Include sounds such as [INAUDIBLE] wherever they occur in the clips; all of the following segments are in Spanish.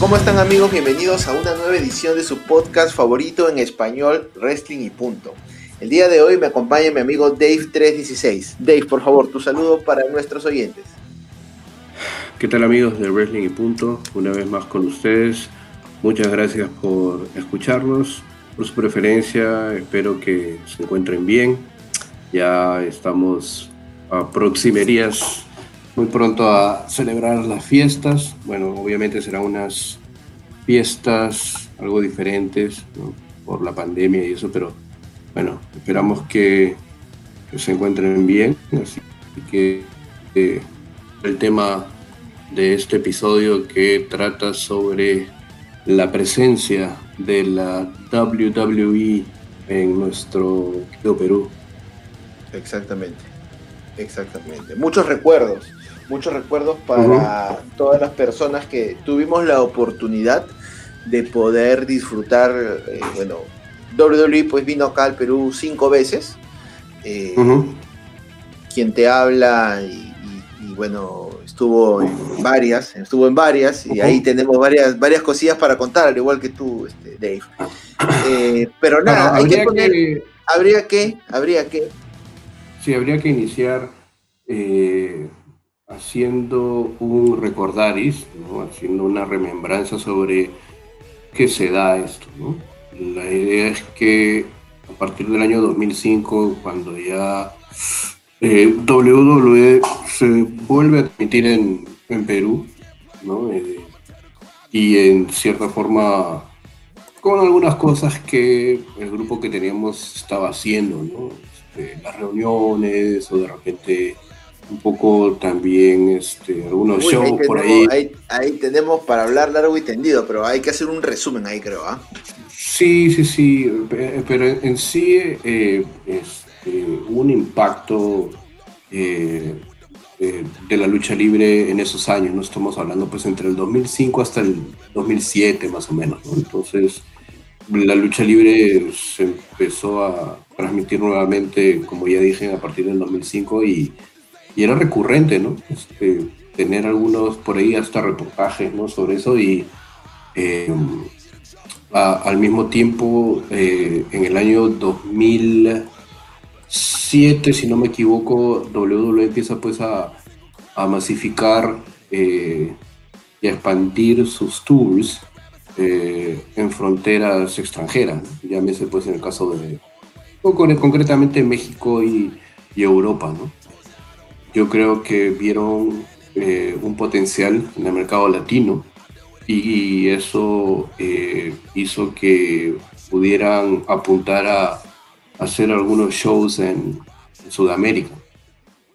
¿Cómo están amigos? Bienvenidos a una nueva edición de su podcast favorito en español, Wrestling y Punto. El día de hoy me acompaña mi amigo Dave316. Dave, por favor, tu saludo para nuestros oyentes. ¿Qué tal amigos de Wrestling y Punto? Una vez más con ustedes. Muchas gracias por escucharnos, por su preferencia. Espero que se encuentren bien. Ya estamos a proximerías muy pronto a celebrar las fiestas. Bueno, obviamente serán unas fiestas algo diferentes por la pandemia y eso, pero bueno, esperamos que, se encuentren bien. Así que eh, el tema de este episodio que trata sobre la presencia de la WWE en nuestro Perú. Exactamente, exactamente. Muchos recuerdos, muchos recuerdos para todas las personas que tuvimos la oportunidad de poder disfrutar, eh, bueno, WWE pues vino acá al Perú cinco veces. Eh, quien te habla y, bueno, estuvo en varias, estuvo en varias y ahí tenemos varias, varias cosillas para contar, al igual que tú, este, Dave. Eh, pero nada, hay que poner, habría que, habría que. Sí, habría que iniciar haciendo un recordaris, haciendo una remembranza sobre qué se da esto. La idea es que a partir del año 2005, cuando ya eh, WWE se vuelve a transmitir en, Perú, eh, y en cierta forma con algunas cosas que el grupo que teníamos estaba haciendo, este, las reuniones o de repente un poco también este, algunos shows por ahí. ahí. tenemos para hablar largo y tendido, pero hay que hacer un resumen ahí, creo. ¿ah? Sí, sí, sí, pero en sí eh, este, un impacto eh, eh, de la lucha libre en esos años, no estamos hablando pues entre el 2005 hasta el 2007 más o menos, Entonces la lucha libre se empezó a transmitir nuevamente, como ya dije, a partir del 2005 y y era recurrente, ¿no? Este, tener algunos por ahí hasta reportajes, ¿no? Sobre eso y eh, al mismo tiempo eh, en el año 2007, si no me equivoco, WWE empieza pues a, masificar eh, y a expandir sus tours en fronteras extranjeras, llámese pues en el caso de, concretamente México y, y Europa, ¿no? Yo creo que vieron eh, un potencial en el mercado latino y, eso eh, hizo que pudieran apuntar a, hacer algunos shows en, Sudamérica,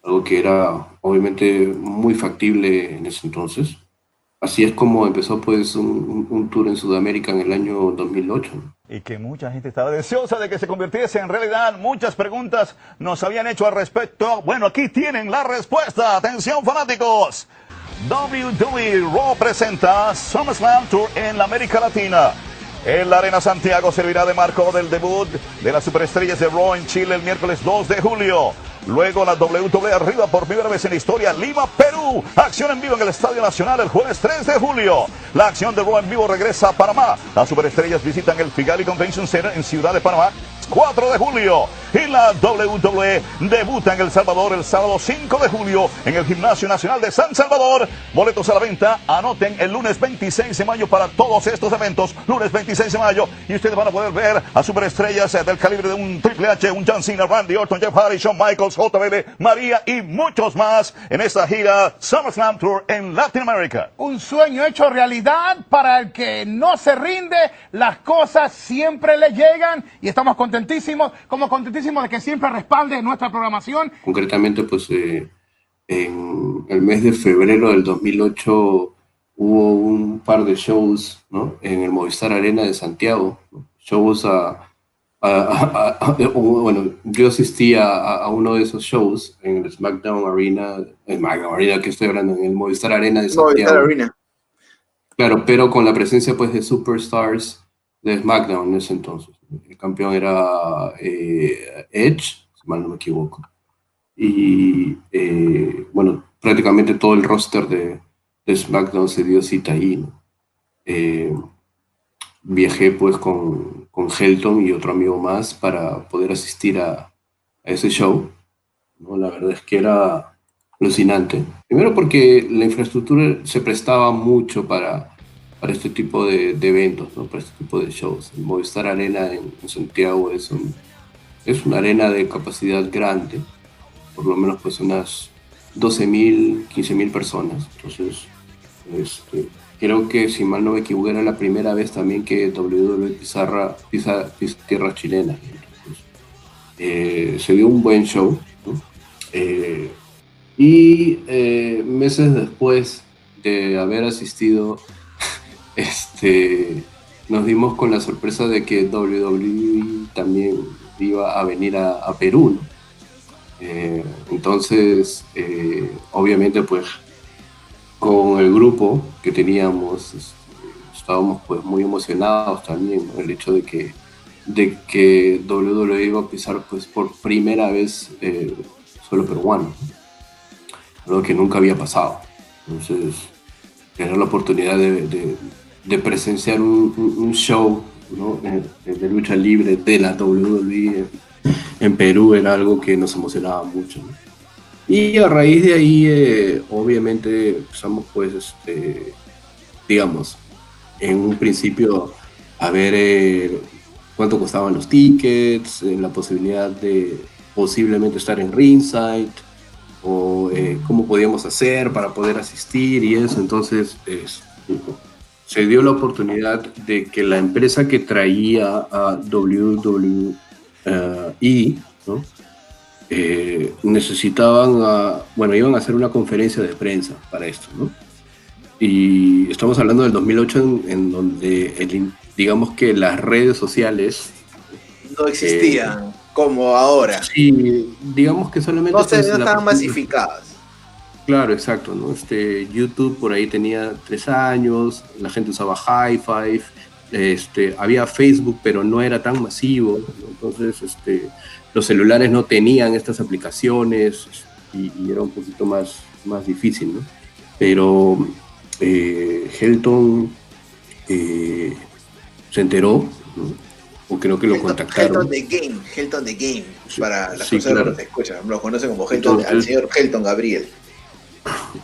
algo que era obviamente muy factible en ese entonces. Así es como empezó pues un, tour en Sudamérica en el año 2008. Y que mucha gente estaba deseosa de que se convirtiese en realidad. Muchas preguntas nos habían hecho al respecto. Bueno, aquí tienen la respuesta. Atención fanáticos. WWE Raw presenta SummerSlam Tour en la América Latina. En la Arena Santiago servirá de marco del debut de las superestrellas de Raw en Chile el miércoles 2 de julio. Luego la WWE arriba por primera vez en la historia, Lima, Perú. Acción en vivo en el Estadio Nacional el jueves 3 de julio. La acción de Raw en vivo regresa a Panamá. Las superestrellas visitan el Figali Convention Center en Ciudad de Panamá 4 de julio. Y la WWE debuta en El Salvador el sábado 5 de julio en el Gimnasio Nacional de San Salvador. Boletos a la venta. Anoten el lunes 26 de mayo para todos estos eventos. Lunes 26 de mayo. Y ustedes van a poder ver a superestrellas del calibre de un Triple H, un John Cena, Randy Orton, Jeff Hardy, Shawn Michaels, JBL, María y muchos más en esta gira SummerSlam Tour en Latinoamérica. Un sueño hecho realidad para el que no se rinde. Las cosas siempre le llegan y estamos contentos contentísimos, como contentísimos de que siempre respalde nuestra programación. Concretamente, pues eh, en el mes de febrero del 2008 hubo un par de shows ¿no? en el Movistar Arena de Santiago, shows a, bueno, yo asistí a, uno de esos shows en el SmackDown Arena, en SmackDown Arena que estoy hablando, en el Movistar Arena de Santiago. Movistar Arena. Claro, pero con la presencia pues de superstars de SmackDown en ese entonces. El campeón era eh, Edge, si mal no me equivoco. Y eh, bueno, prácticamente todo el roster de, SmackDown se dio cita ahí. eh, viajé pues con, con, Helton y otro amigo más para poder asistir a, a ese show. ¿no? La verdad es que era alucinante. Primero porque la infraestructura se prestaba mucho para, para este tipo de, de eventos, ¿no? para este tipo de shows. El Movistar Arena en, en Santiago es, un, es una arena de capacidad grande, por lo menos pues unas 12.000, 15.000 personas. Entonces, este, creo que si mal no me equivoco era la primera vez también que WWE Pizarra pisa, pisa tierras. Entonces, eh, se dio un buen show. ¿no? Eh, y eh, meses después de haber asistido, este, nos dimos con la sorpresa de que WWE también iba a venir a, Perú. Eh, entonces, eh, obviamente, pues, con el grupo que teníamos, este, estábamos pues muy emocionados también, ¿no? el hecho de que, de que WWE iba a pisar pues por primera vez eh, solo peruano, algo que nunca había pasado. Entonces, tener la oportunidad de, de presenciar un, un show ¿no? de, lucha libre de la WWE en Perú era algo que nos emocionaba mucho. ¿no? Y a raíz de ahí, eh, obviamente, empezamos, pues, este, digamos, en un principio a ver eh, cuánto costaban los tickets, eh, la posibilidad de posiblemente estar en ringside, o eh, cómo podíamos hacer para poder asistir y eso. Entonces, se dio la oportunidad de que la empresa que traía a WWE eh, necesitaban, a, bueno, iban a hacer una conferencia de prensa para esto, ¿no? Y estamos hablando del 2008 en, en donde, el, digamos que las redes sociales... No existían eh, como ahora. Sí, digamos que solamente... No, se, no estaban masificadas. Claro, exacto, ¿no? Este, YouTube por ahí tenía tres años, la gente usaba High Five, este, había Facebook, pero no era tan masivo, ¿no? entonces este, los celulares no tenían estas aplicaciones y, y, era un poquito más, más difícil, ¿no? Pero eh, Helton eh, se enteró, ¿no? o creo que lo Helton, contactaron. Helton the Game, Helton the Game, para las sí, personas claro. que te escuchan, lo conocen como Helton, entonces, al señor Helton Gabriel.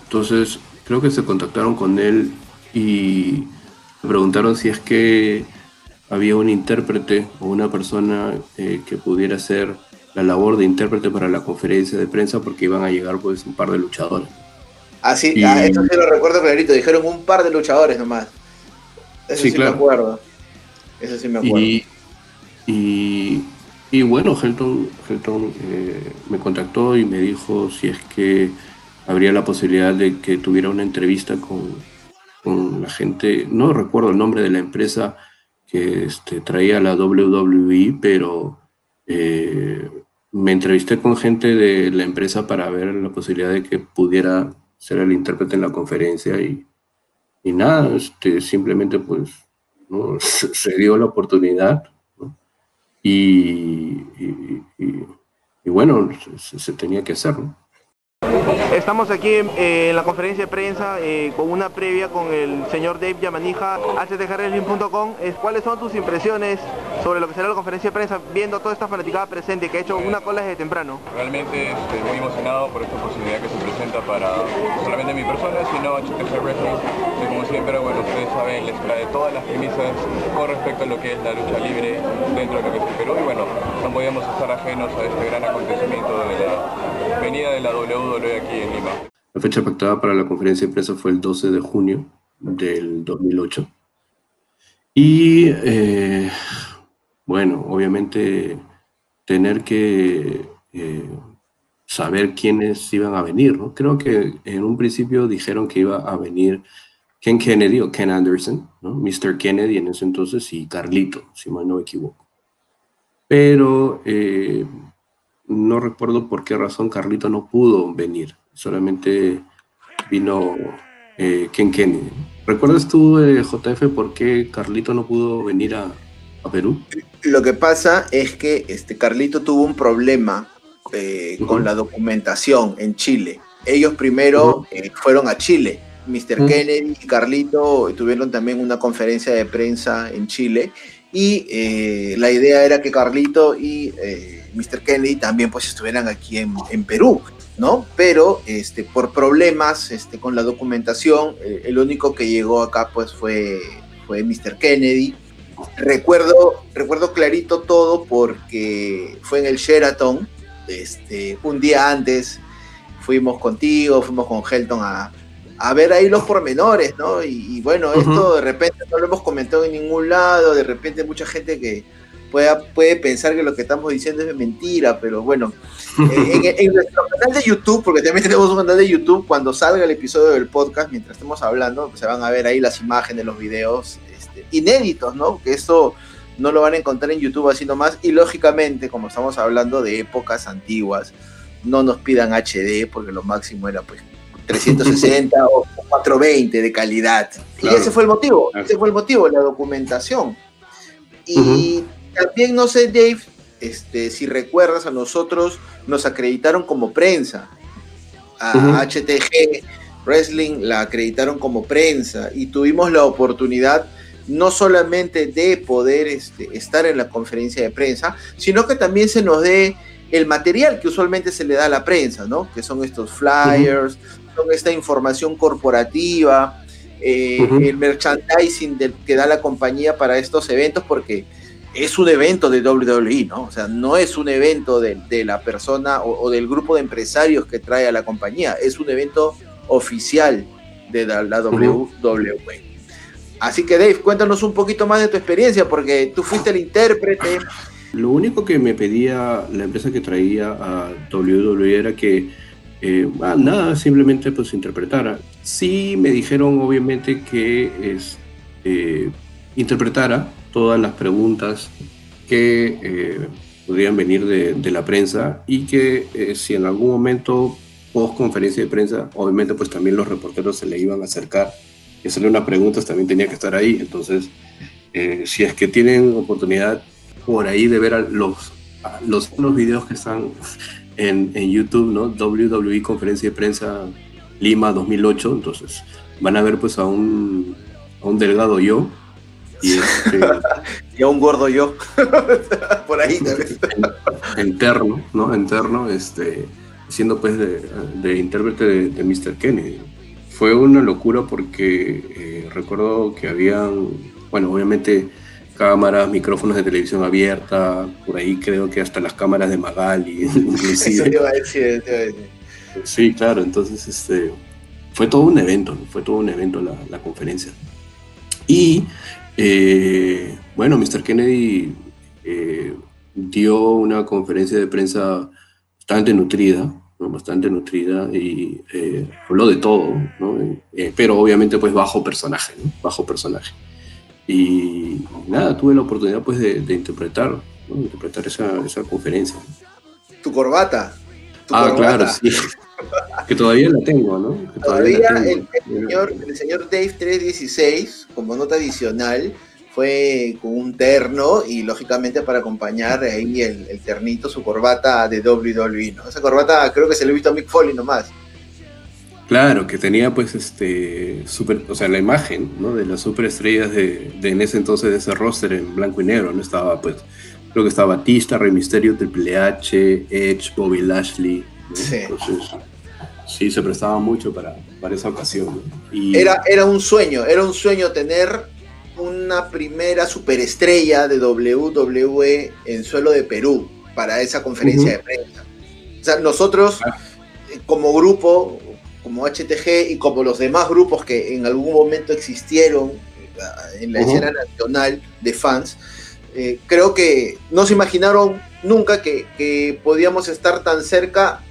Entonces, creo que se contactaron con él y me preguntaron si es que había un intérprete o una persona eh, que pudiera hacer la labor de intérprete para la conferencia de prensa porque iban a llegar pues un par de luchadores. Ah, sí, y... ah, eso sí lo recuerdo clarito, dijeron un par de luchadores nomás. Eso sí, sí claro. me acuerdo. Eso sí me acuerdo. Y, y, y bueno, Helton, Helton eh, me contactó y me dijo si es que habría la posibilidad de que tuviera una entrevista con, con la gente, no recuerdo el nombre de la empresa que este, traía la WWE, pero eh, me entrevisté con gente de la empresa para ver la posibilidad de que pudiera ser el intérprete en la conferencia y, y nada, este, simplemente pues ¿no? [LAUGHS] se, dio la oportunidad ¿no? y, y, y, bueno, se, se, tenía que hacer. ¿no? Estamos aquí en, eh, en, la conferencia de prensa eh, con una previa con el señor Dave Yamanija, htjwrestling.com. ¿Cuáles son tus impresiones sobre lo que será la conferencia de prensa viendo toda esta fanaticada presente que ha hecho una cola desde temprano? Realmente estoy muy emocionado por esta posibilidad que se presenta para no solamente mi persona, sino HTG Wrestling. Y como siempre, bueno, ustedes saben, les trae todas las premisas con respecto a lo que es la lucha libre dentro de lo que es el Perú. Y bueno, no podíamos estar ajenos a este gran acontecimiento de la venida de la WWE aquí en Lima. La fecha pactada para la conferencia de prensa fue el 12 de junio del 2008. Y eh, bueno, obviamente tener que eh, saber quiénes iban a venir, ¿no? Creo que en un principio dijeron que iba a venir Ken Kennedy o Ken Anderson, ¿no? Mr. Kennedy en ese entonces y Carlito, si mal no me equivoco. Pero eh, no recuerdo por qué razón Carlito no pudo venir, solamente vino eh, Ken Kennedy. ¿Recuerdas tú, eh, JF, por qué Carlito no pudo venir a, a, Perú? Lo que pasa es que este Carlito tuvo un problema eh, uh -huh. con la documentación en Chile. Ellos primero uh -huh. fueron a Chile, Mr. Kennedy y Carlito tuvieron también una conferencia de prensa en Chile y eh, la idea era que Carlito y eh, Mr. Kennedy también pues estuvieran aquí en, en, Perú, ¿no? Pero este, por problemas este, con la documentación, eh, el único que llegó acá pues fue, fue Mr. Kennedy. Recuerdo, recuerdo clarito todo porque fue en el Sheraton, este, un día antes fuimos contigo, fuimos con Helton a, a ver ahí los pormenores, ¿no? Y, bueno, esto de repente no lo hemos comentado en ningún lado, de repente mucha gente que pueda, puede pensar que lo que estamos diciendo es mentira, pero bueno, [LAUGHS] eh, en, nuestro canal de YouTube, porque también tenemos un canal de YouTube, cuando salga el episodio del podcast, mientras estemos hablando, se van a ver ahí las imágenes, los videos este, inéditos, ¿no? Que esto no lo van a encontrar en YouTube así nomás, y lógicamente, como estamos hablando de épocas antiguas, no nos pidan HD, porque lo máximo era pues 360 [LAUGHS] o 420 de calidad. Y ese fue el motivo, ese fue el motivo, la documentación. Y también, no sé, Dave, este, si recuerdas, a nosotros nos acreditaron como prensa. A HTG Wrestling la acreditaron como prensa y tuvimos la oportunidad no solamente de poder este, estar en la conferencia de prensa, sino que también se nos dé el material que usualmente se le da a la prensa, ¿no? Que son estos flyers, esta información corporativa, eh, el merchandising que da la compañía para estos eventos, porque es un evento de WWE, ¿no? O sea, no es un evento de, la persona o, del grupo de empresarios que trae a la compañía, es un evento oficial de la, WWE. Así que Dave, cuéntanos un poquito más de tu experiencia, porque tú fuiste el intérprete. Lo único que me pedía la empresa que traía a WWE era que eh, ah, nada, simplemente pues interpretara. Sí me dijeron obviamente que es, eh, interpretara todas las preguntas que eh, podrían venir de, la prensa y que si en algún momento post conferencia de prensa, obviamente pues también los reporteros se le iban a acercar y hacerle unas preguntas, también tenía que estar ahí. Entonces, si es que tienen oportunidad por ahí de ver los, los, los videos que están en, YouTube, ¿no? WWE Conferencia de Prensa Lima 2008, entonces van a ver pues a un, a un delgado yo y, este, [LAUGHS] y a un gordo yo, [LAUGHS] por ahí también. Interno, ¿no? Interno, este, siendo pues de, de intérprete de, Mr. Kennedy. Fue una locura porque eh, recuerdo que habían, bueno, obviamente cámaras, micrófonos de televisión abierta, por ahí creo que hasta las cámaras de Magali, [LAUGHS] inclusive. Sí, claro, entonces este, fue todo un evento, fue todo un evento la, conferencia. Y eh, bueno, Mr. Kennedy eh, dio una conferencia de prensa bastante nutrida, bastante nutrida y eh, habló de todo, pero obviamente pues bajo personaje, bajo personaje. Y nada, tuve la oportunidad pues de, interpretar, interpretar esa, esa, conferencia. ¿Tu corbata? ah, claro, sí. Que todavía la tengo, ¿no? todavía, El, señor, el señor Dave 316, como nota adicional, fue con un terno y lógicamente para acompañar ahí el, el, ternito, su corbata de WWE, ¿no? Esa corbata creo que se le he visto a Mick Foley nomás. Claro, que tenía pues este super, o sea, la imagen, ¿no? De las superestrellas de, de en ese entonces de ese roster en blanco y negro, ¿no? Estaba pues, creo que estaba Batista, Rey Mysterio, Triple H, Edge, Bobby Lashley. Sí. Entonces, sí, se prestaba mucho para, para esa ocasión. Y... Era, era un sueño, era un sueño tener una primera superestrella de WWE en suelo de Perú para esa conferencia de prensa. O sea, nosotros ah. como grupo como HTG y como los demás grupos que en algún momento existieron eh, en la escena nacional de fans, eh, creo que no se imaginaron nunca que, podíamos estar tan cerca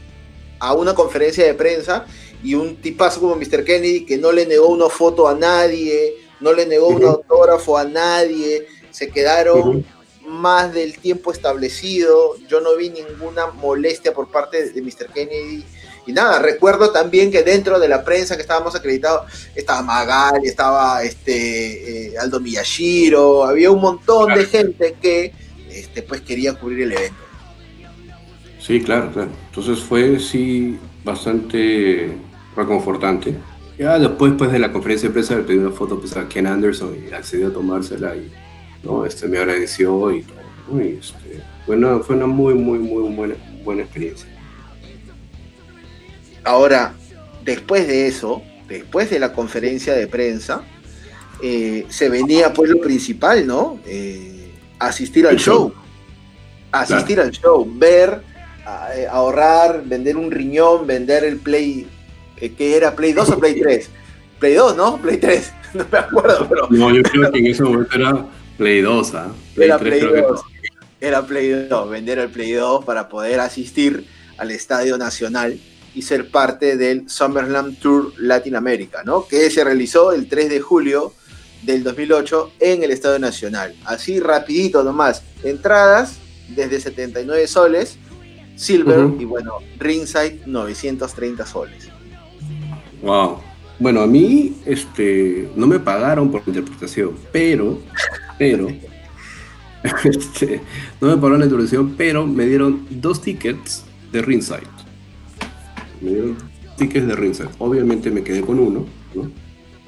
a una conferencia de prensa y un tipazo como Mr. Kennedy que no le negó una foto a nadie, no le negó un autógrafo a nadie, se quedaron más del tiempo establecido, yo no vi ninguna molestia por parte de Mr. Kennedy y nada, recuerdo también que dentro de la prensa que estábamos acreditados estaba Magali, estaba este, eh, Aldo Miyashiro, había un montón de gente que este, pues quería cubrir el evento. Sí, claro, claro. Entonces fue sí bastante reconfortante Ya después pues, de la conferencia de prensa le pedí una foto pues, a Ken Anderson y accedió a tomársela y ¿no? este, me agradeció y todo. Y, este, bueno, fue una muy, muy, muy buena, buena experiencia. Ahora, después de eso, después de la conferencia de prensa, eh, se venía pues lo principal, ¿no? Eh, asistir al show. Asistir al show, ver, eh, ahorrar, vender un riñón, vender el Play, que era Play 2 o Play 3. Play 2, ¿no? Play 3, [LAUGHS] no me acuerdo, pero... No, yo creo que en ese momento era Play 2, ¿ah? era Play 2. Era Play 2, vender el Play 2 para poder asistir al Estadio Nacional y ser parte del Summerland Tour Latinoamérica, ¿no? Que se realizó el 3 de julio del 2008 en el Estadio Nacional. Así rapidito nomás, entradas desde 79 soles, Silver y bueno, Ringside 930 soles. Wow. Bueno, a mí este, no me pagaron por la interpretación, pero, pero, [LAUGHS] este, no me pagaron la interpretación, pero me dieron dos tickets de Ringside. Me dieron tickets de Ringside. Obviamente me quedé con uno, ¿no?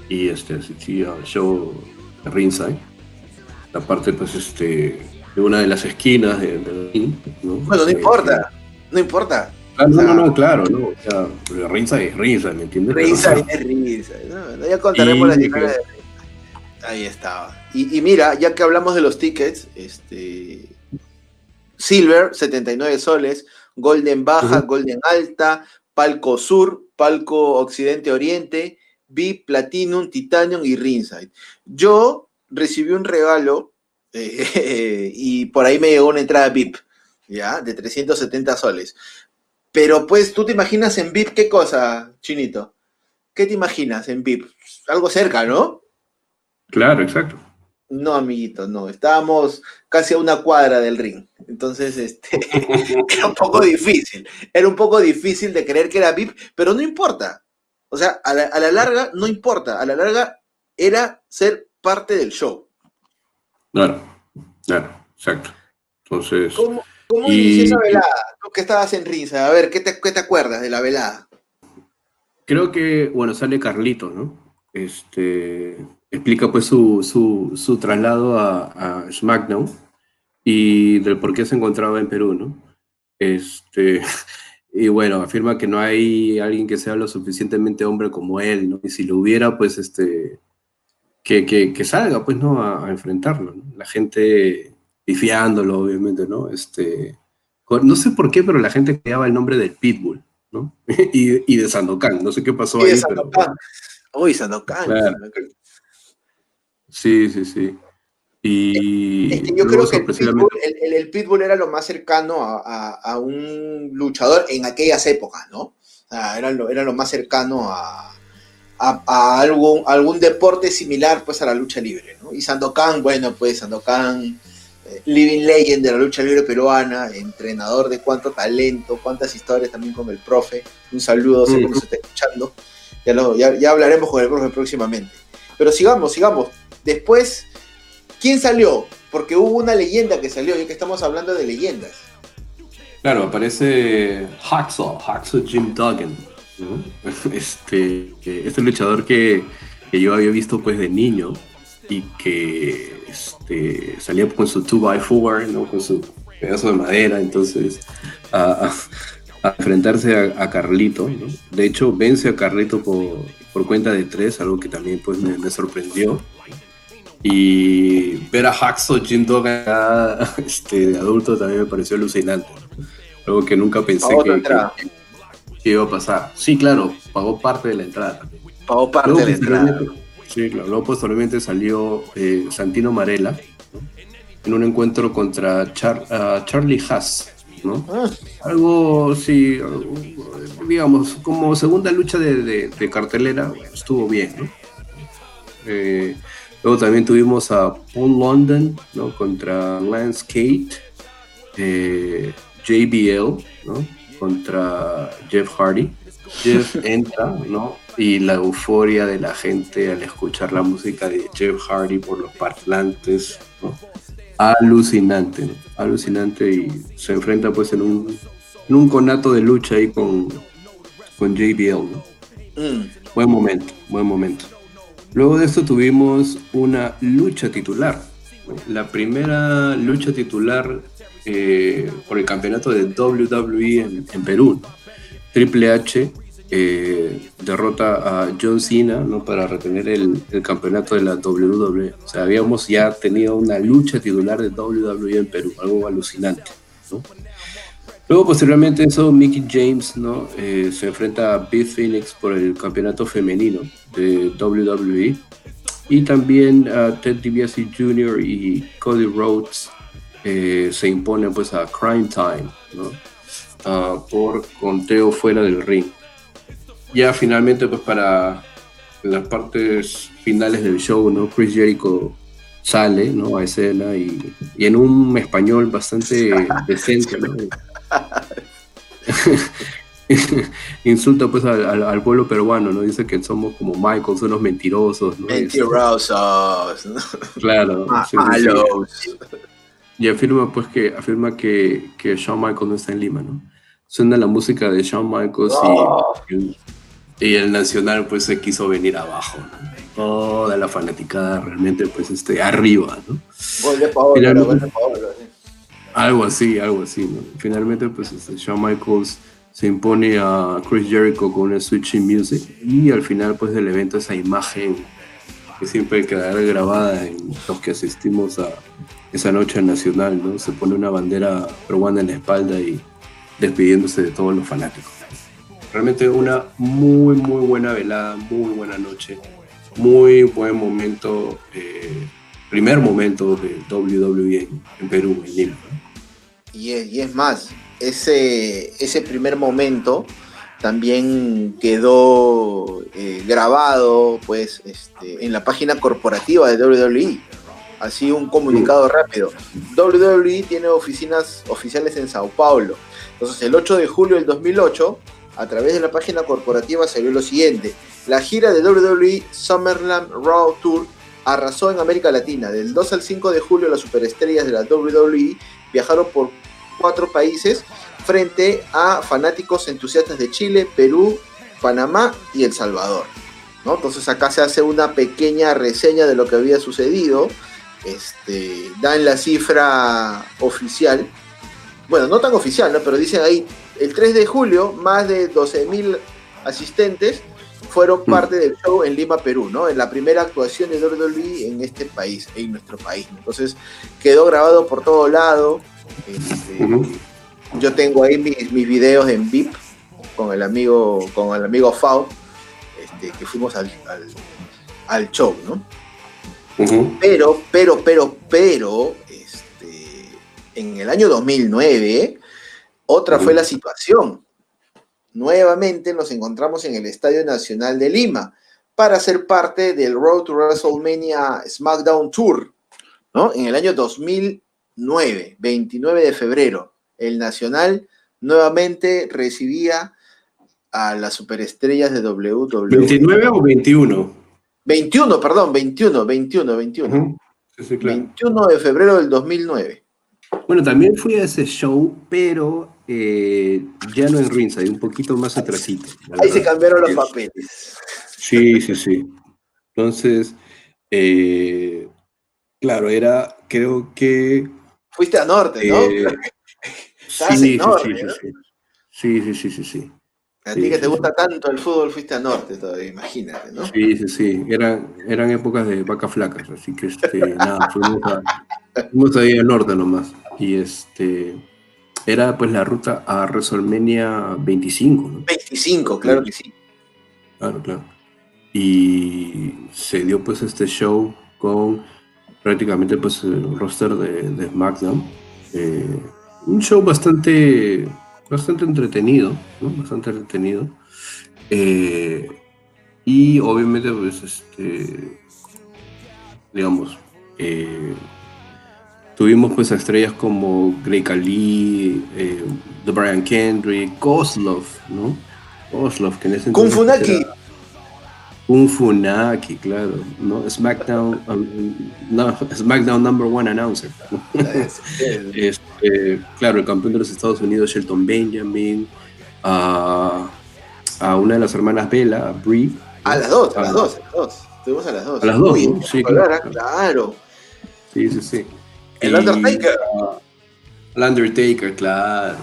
y este, asistí al show de Ringside. La parte, pues, este, de una de las esquinas del ring, ¿no? Bueno, no importa, no importa. Ah, no, no, no, claro, no. O sea, Ringside es Ringside, ¿me entiendes? Ringside es Ringside. No, ya contaremos la diferencia de Ahí estaba. Y, y, mira, ya que hablamos de los tickets, este. Silver, 79 soles, Golden Baja, Golden Alta, Palco Sur, Palco Occidente Oriente, VIP, Platinum, Titanium y Ringside. Yo recibí un regalo [LAUGHS] eh, y por ahí me llegó una entrada VIP, ¿ya? De 370 soles. Pero pues, ¿tú te imaginas en VIP qué cosa, Chinito? ¿Qué te imaginas en VIP? Algo cerca, ¿no? Claro, exacto. No, amiguito, no. Estábamos casi a una cuadra del ring. Entonces, este, [LAUGHS] era un poco difícil. Era un poco difícil de creer que era VIP, pero no importa. O sea, a la, larga no importa, a la larga era ser parte del show. Claro, claro, exacto. Entonces. ¿Cómo, inició esa velada? Tú que estabas en risa, a ver, ¿qué te, ¿qué te, acuerdas de la velada? Creo que, bueno, sale Carlito, ¿no? Este explica pues su, su, su traslado a, a, SmackDown y del por qué se encontraba en Perú, ¿no? Este, [LAUGHS] y bueno, afirma que no hay alguien que sea lo suficientemente hombre como él, ¿no? Y si lo hubiera, pues, este, que, que, salga, pues, ¿no? A, enfrentarlo, ¿no? La gente pifiándolo, obviamente, ¿no? Este, no sé por qué, pero la gente creaba el nombre del Pitbull, ¿no? [LAUGHS] y, y, de Sandokan, no sé qué pasó ahí. Sandokan. Uy, Sandokan. Sí, sí, sí. Y es que yo creo que el pitbull, era lo más cercano a, un luchador en aquellas épocas, ¿no? era, lo, era lo más cercano a, a, algún, algún deporte similar pues a la lucha libre, ¿no? Y Sandokan, bueno, pues Sandokan, living legend de la lucha libre peruana, entrenador de cuánto talento, cuántas historias también con el profe. Un saludo, sé que se está escuchando. Ya, ya hablaremos con el profe próximamente. Pero sigamos, sigamos. Después ¿Quién salió? Porque hubo una leyenda que salió, ya que estamos hablando de leyendas. Claro, aparece Hacksaw, Hacksaw Jim Duggan. [LAUGHS] Este, este luchador que, yo había visto pues de niño y que este, salía con su 2x4, ¿no? con su pedazo de madera, entonces a, enfrentarse a, Carlito. De hecho, vence a Carlito por, por, cuenta de tres, algo que también pues, me, me sorprendió. Y ver a Hacksaw Jim Duggan [LAUGHS] este, de adulto también me pareció alucinante. Algo que nunca pensé que, iba a pasar. Sí, claro, pagó parte de la entrada también. Pagó parte de la entrada. Sí, claro. Luego posteriormente salió eh, Santino Marella en un encuentro contra Charlie Haas. ¿no? Ah. Algo, sí, digamos, como segunda lucha de, cartelera, estuvo bien, ¿no? Eh, Luego también tuvimos a Paul London ¿no? contra Lance Kate, eh, JBL ¿no? contra Jeff Hardy. Jeff [LAUGHS] entra, ¿no? Y la euforia de la gente al escuchar la música de Jeff Hardy por los parlantes, ¿no? Alucinante, ¿no? Alucinante y se enfrenta pues en un, en un conato de lucha ahí con, con JBL, ¿no? Mm. Buen momento, buen momento. Luego de esto tuvimos una lucha titular. La primera lucha titular eh, por el campeonato de WWE en, Perú. Triple H eh, derrota a John Cena ¿no? para retener el, campeonato de la WWE. O sea, habíamos ya tenido una lucha titular de WWE en Perú, algo alucinante. Luego, posteriormente eso, Mickey James ¿no? Eh, se enfrenta a Beth Phoenix por el campeonato femenino de WWE. Y también Ted DiBiase Jr. y Cody Rhodes eh, se imponen pues a Crime Time ¿no? Ah, por conteo fuera del ring. Ya finalmente pues para las partes finales del show, ¿no? Chris Jericho sale ¿no? a escena y, y en un español bastante [LAUGHS] decente. ¿no? [LAUGHS] Insulta pues al, pueblo peruano, ¿no? Dice que somos como Michael, son unos mentirosos, Mentirosos, Claro. Y afirma pues que afirma que, que Shawn Michaels no está en Lima, ¿no? Suena la música de Shawn Michaels y, y, el Nacional pues se quiso venir abajo, ¿no? Toda la fanaticada realmente pues este, arriba, ¿no? Algo así, algo así, ¿no? Finalmente, pues este, Shawn Michaels se impone a Chris Jericho con una Switching Music y al final, pues del evento, esa imagen que siempre quedará grabada en los que asistimos a esa noche nacional, ¿no? Se pone una bandera peruana en la espalda y despidiéndose de todos los fanáticos. Realmente una muy, muy buena velada, muy buena noche, muy buen momento. Eh, primer momento de WWE en, Perú, en Lima. Y es, y es más, ese, ese primer momento también quedó eh, grabado pues, este, en la página corporativa de WWE. Así un comunicado rápido. WWE tiene oficinas oficiales en Sao Paulo. Entonces el 8 de julio del 2008, a través de la página corporativa salió lo siguiente. La gira de WWE Summerland Raw Tour arrasó en América Latina. Del 2 al 5 de julio las superestrellas de la WWE viajaron por cuatro países frente a fanáticos entusiastas de Chile, Perú, Panamá y El Salvador. ¿no? Entonces acá se hace una pequeña reseña de lo que había sucedido. Este, dan la cifra oficial. Bueno, no tan oficial, ¿no? pero dicen ahí, el 3 de julio, más de 12.000 asistentes fueron mm. parte del show en Lima, Perú, ¿no? En la primera actuación de WWE en este país, en nuestro país. Entonces quedó grabado por todo lado. Este, yo tengo ahí mis, videos en VIP con el amigo, con el amigo Fau, este, que fuimos al, show, ¿no? Pero, pero, pero, pero, este, en el año 2009, otra fue la situación nuevamente nos encontramos en el Estadio Nacional de Lima para ser parte del Road to WrestleMania SmackDown Tour, ¿no? En el año 2009, 29 de febrero, el Nacional nuevamente recibía a las superestrellas de WWE. ¿29 o 21? 21, perdón, 21, 21, 21. 21 de febrero del 2009. Bueno, también fui a ese show, pero eh, ya no en Ringside, un poquito más atrasito. Ahí se cambiaron los papeles. Sí, sí, sí. Entonces, eh, claro, era, creo que... Fuiste a Norte, ¿no? Eh, [LAUGHS] sí, sí, sí, sí, sí, sí, sí, sí, sí. A ti que te gusta tanto el fútbol, fuiste a Norte todavía, imagínate, ¿no? Sí, sí, sí. Eran, eran épocas de vacas flacas, así que este, nada, fuimos, a, fuimos ahí al norte nomás. Y este era pues la ruta a WrestleMania 25, ¿no? 25, claro que sí. Claro, claro. Y se dio pues este show con prácticamente pues el roster de, SmackDown. Eh, un show bastante, bastante entretenido, ¿no? Bastante entretenido. Eh, y obviamente pues este, digamos, eh, Tuvimos pues a estrellas como Greg Ali, eh, The Brian Kendrick, Kozlov, ¿no? Kozlov, que en ese Kung Funaki. Kung Funaki, claro, ¿no? SmackDown, um, no, SmackDown number one announcer. [LAUGHS] este, claro, el campeón de los Estados Unidos, Shelton Benjamin, uh, a una de las hermanas Bella, a Brie. A las dos, a las dos, a las dos. Estuvimos a las dos. A las dos, Uy, ¿no? Sí, claro. Sí, sí, sí. El Undertaker. El Undertaker, claro.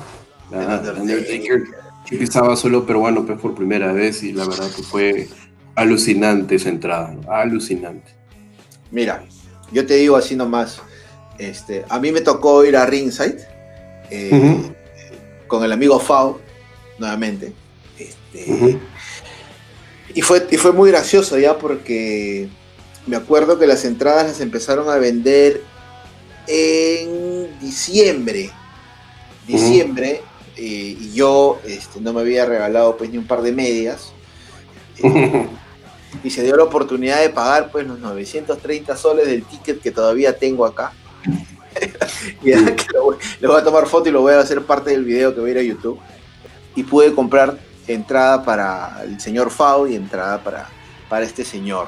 El Undertaker. Undertaker que estaba solo peruano pues, por primera vez y la verdad que fue alucinante esa entrada. Alucinante. Mira, yo te digo así nomás. Este, a mí me tocó ir a Ringside eh, con el amigo Fao, nuevamente. Este, y, fue, y fue muy gracioso ya porque me acuerdo que las entradas las empezaron a vender en diciembre. Diciembre. eh, y yo este, no me había regalado pues ni un par de medias. Eh, [LAUGHS] y se dio la oportunidad de pagar pues los 930 soles del ticket que todavía tengo acá. [LAUGHS] y ya que lo voy- le voy a tomar foto y lo voy a hacer parte del video que voy a ir a YouTube. Y pude comprar entrada para el señor Fao y entrada para, para este señor.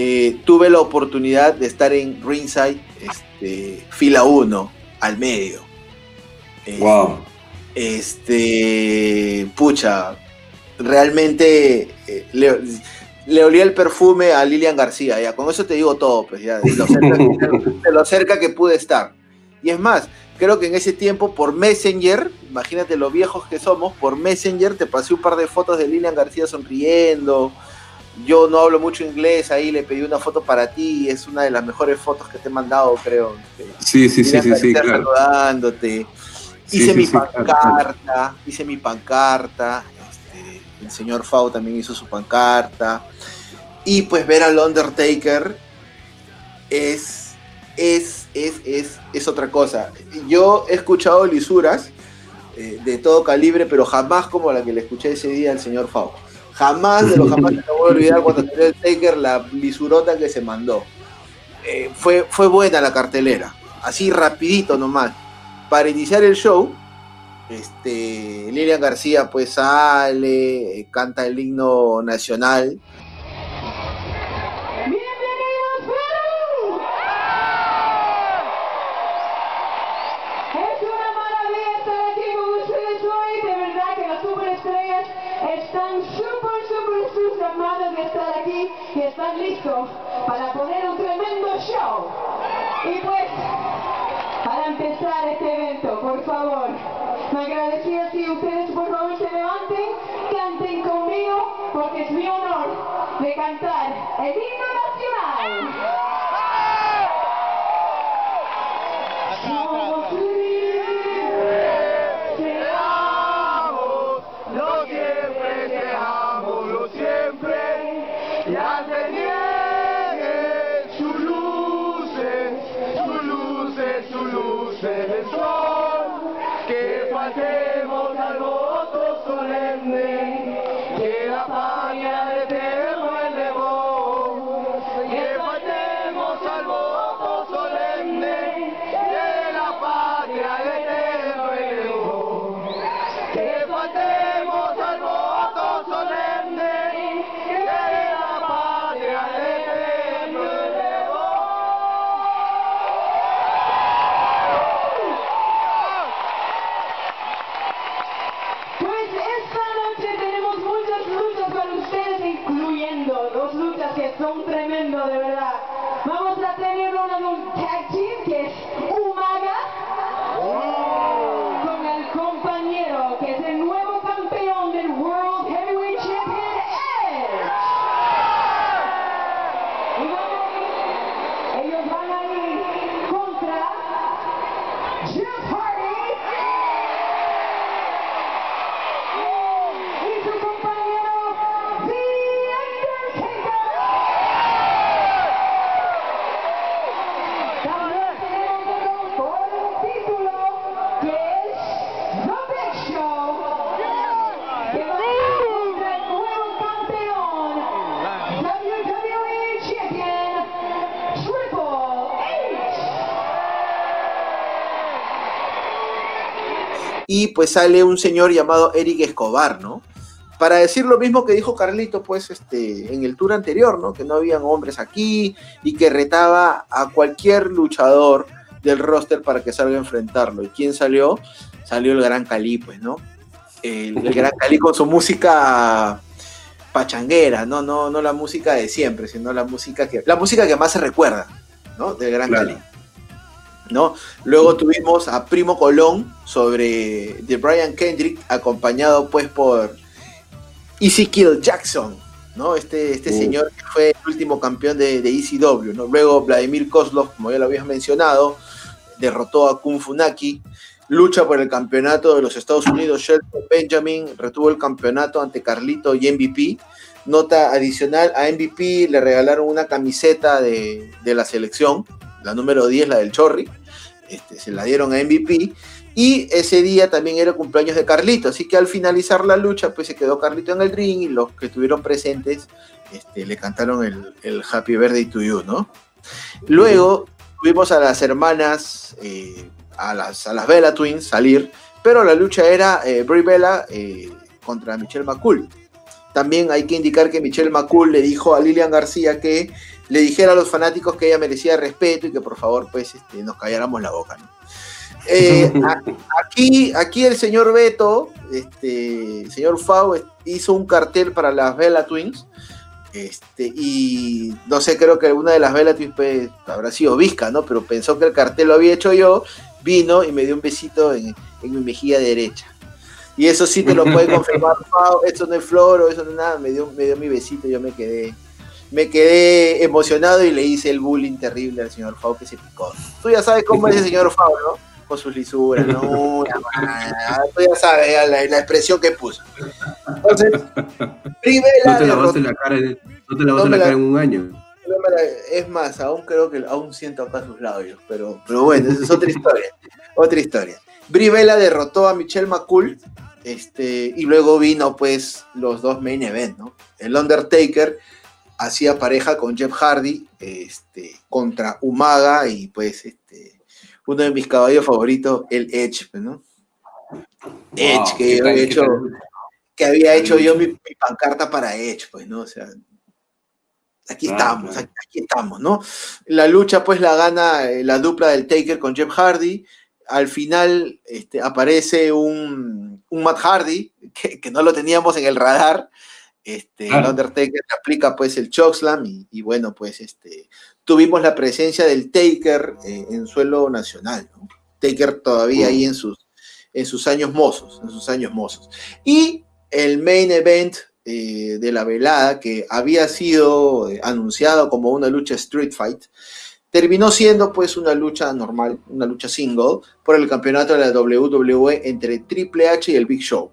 Eh, tuve la oportunidad de estar en Ringside, este, fila 1, al medio. Eh, wow. este, pucha, realmente eh, le, le olía el perfume a Lilian García, ya, con eso te digo todo, pues ya, de lo, [LAUGHS] cerca, de lo cerca que pude estar. Y es más, creo que en ese tiempo por Messenger, imagínate lo viejos que somos, por Messenger te pasé un par de fotos de Lilian García sonriendo. Yo no hablo mucho inglés, ahí le pedí una foto para ti, es una de las mejores fotos que te he mandado, creo. Sí, sí, sí, sí, sí, García claro. saludándote. Sí, Hice sí, mi sí, pancarta, claro. hice mi pancarta, este, el señor Fau también hizo su pancarta. Y pues ver al Undertaker es, es, es, es, es otra cosa. Yo he escuchado lisuras eh, de todo calibre, pero jamás como la que le escuché ese día al señor Fau. Jamás de lo jamás me voy a olvidar cuando salió el Taker la lisurota que se mandó. Eh, fue, fue buena la cartelera, así rapidito nomás para iniciar el show, este, Lilian García pues sale, eh, canta el himno nacional. Están listos para poner un tremendo show. Y pues, para empezar este evento, por favor, me agradecería si ustedes por favor se levanten, canten conmigo, porque es mi honor de cantar el himno nacional. Son tremendas, de verdad. Vamos a tener un tag que pues sale un señor llamado Eric Escobar, ¿no? Para decir lo mismo que dijo Carlito, pues, este, en el tour anterior, ¿no? Que no habían hombres aquí y que retaba a cualquier luchador del roster para que salga a enfrentarlo. ¿Y quién salió? Salió el Gran Cali, pues, ¿no? el, el Gran Cali con su música pachanguera, ¿no? No, no la música de siempre, sino la música que, la música que más se recuerda, ¿no? Del Gran Claro. Cali. ¿No? Luego tuvimos a Primo Colón sobre de Brian Kendrick, acompañado pues por Ezekiel Jackson, ¿no? Este, este Uh. señor que fue el último campeón de, de ECW, ¿no? Luego Vladimir Kozlov, como ya lo habías mencionado, derrotó a Kung Funaki, lucha por el campeonato de los Estados Unidos, Shelton Benjamin retuvo el campeonato ante Carlito y MVP. Nota adicional, a MVP le regalaron una camiseta de, de la selección, la número 10, la del Chorri, este, se la dieron a MVP. Y ese día también era cumpleaños de Carlito, así que al finalizar la lucha, pues se quedó Carlito en el ring y los que estuvieron presentes este, le cantaron el, Happy Birthday to You, ¿no? Luego tuvimos a las hermanas, eh, a, las, a las Bella Twins salir, pero la lucha era eh, Brie Bella eh, contra Michelle McCool. También hay que indicar que Michelle McCool le dijo a Lilian García que le dijera a los fanáticos que ella merecía respeto y que por favor pues este, nos calláramos la boca. ¿no? Eh, [LAUGHS] aquí, aquí el señor Beto, este, el señor Fau, hizo un cartel para las Bella Twins. Este, y no sé, creo que una de las Bella Twins pues, habrá sido Vizca, ¿no? Pero pensó que el cartel lo había hecho yo, vino y me dio un besito en, en mi mejilla derecha. Y eso sí te lo puede [LAUGHS] confirmar, Fau, eso no es floro, eso no es nada, me dio, me dio mi besito, yo me quedé, me quedé emocionado y le hice el bullying terrible al señor Fau que se picó. Tú ya sabes cómo es el señor Fau, ¿no? Con sus lisuras, ¿no? Tú ya sabes ya la, la expresión que puso. Entonces, Rivera No te lavaste la cara, en- no te lavaste No la cara en un año. Es más, aún creo que aún siento acá sus labios, pero, pero bueno, esa es otra historia. otra historia. Brie Bella derrotó a Michelle McCool, este, y luego vino pues los dos main event, ¿no? El Undertaker hacía pareja con Jeff Hardy, este, contra Umaga y pues este, uno de mis caballos favoritos, el Edge, pues, ¿no? Edge, Wow, que ¿qué yo tal- había hecho, que había hecho yo mi, mi pancarta para Edge, pues, ¿no? O sea, aquí Claro, estamos, claro. aquí, aquí estamos, ¿no? La lucha, pues, la gana eh, la dupla del Taker con Jeff Hardy. Al final este, aparece un, un Matt Hardy, [LAUGHS] que, que no lo teníamos en el radar. Este, El Claro. Undertaker aplica, pues, el chokeslam y, y bueno, pues, este, tuvimos la presencia del Taker eh, en suelo nacional, ¿no? Taker todavía Mm. ahí en sus, en sus años mozos, en sus años mozos. Y el main event eh, de la velada, que había sido eh, anunciado como una lucha Street Fight, terminó siendo pues una lucha normal, una lucha single, por el campeonato de la WWE entre Triple H y el Big Show.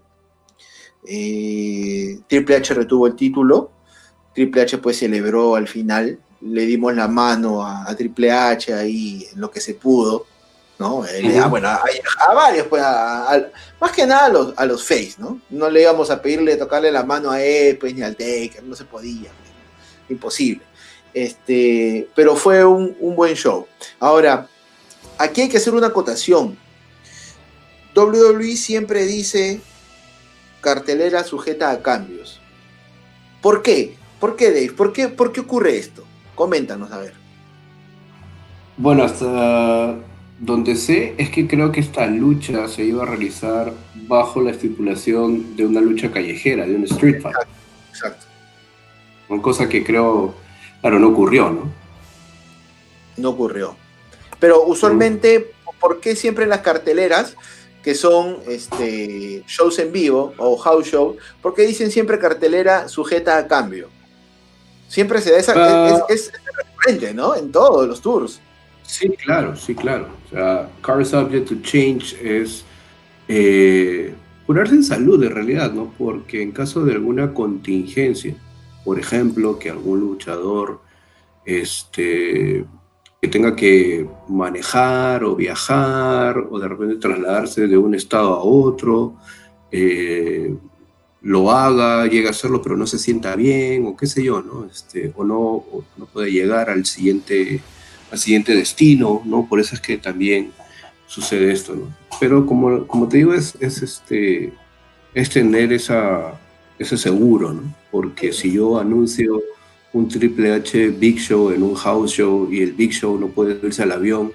Eh, Triple H retuvo el título, Triple H pues celebró al final, le dimos la mano a, a Triple H ahí en lo que se pudo, ¿no? Eh, bueno, a, a varios, pues, a- más que nada a los, a los face, ¿no? No le íbamos a pedirle tocarle la mano a él, pues, ni al Taker, no se podía, pues, imposible. Este, pero fue un, un buen show. Ahora, aquí hay que hacer una acotación. WWE siempre dice cartelera sujeta a cambios. ¿Por qué? ¿Por qué, Dave? ¿Por qué, por qué ocurre esto? Coméntanos, a ver. Bueno, hasta donde sé es que creo que esta lucha se iba a realizar bajo la estipulación de una lucha callejera, de un street fight. Exacto. Una cosa que creo, claro, no ocurrió, ¿no? No ocurrió. Pero usualmente, ¿por qué siempre en las carteleras, que son este, shows en vivo o house show, por qué dicen siempre cartelera sujeta a cambio? Siempre se da esa. Ah. es, es- es recurrente, ¿no? En todos los tours. Sí, claro, sí, claro. O sea, car subject to change es eh, curarse en salud en realidad, ¿no? Porque en caso de alguna contingencia, por ejemplo, que algún luchador este, que tenga que manejar o viajar o de repente trasladarse de un estado a otro, eh, lo haga, llegue a hacerlo, pero no se sienta bien, o qué sé yo, ¿no? Este, o no, no puede llegar al siguiente al siguiente destino, ¿no? Por eso es que también sucede esto, ¿no? Pero como, como te digo, es, es, este, es tener esa, ese seguro, ¿no? Porque si yo anuncio un Triple H Big Show en un house show y el Big Show no puede irse al avión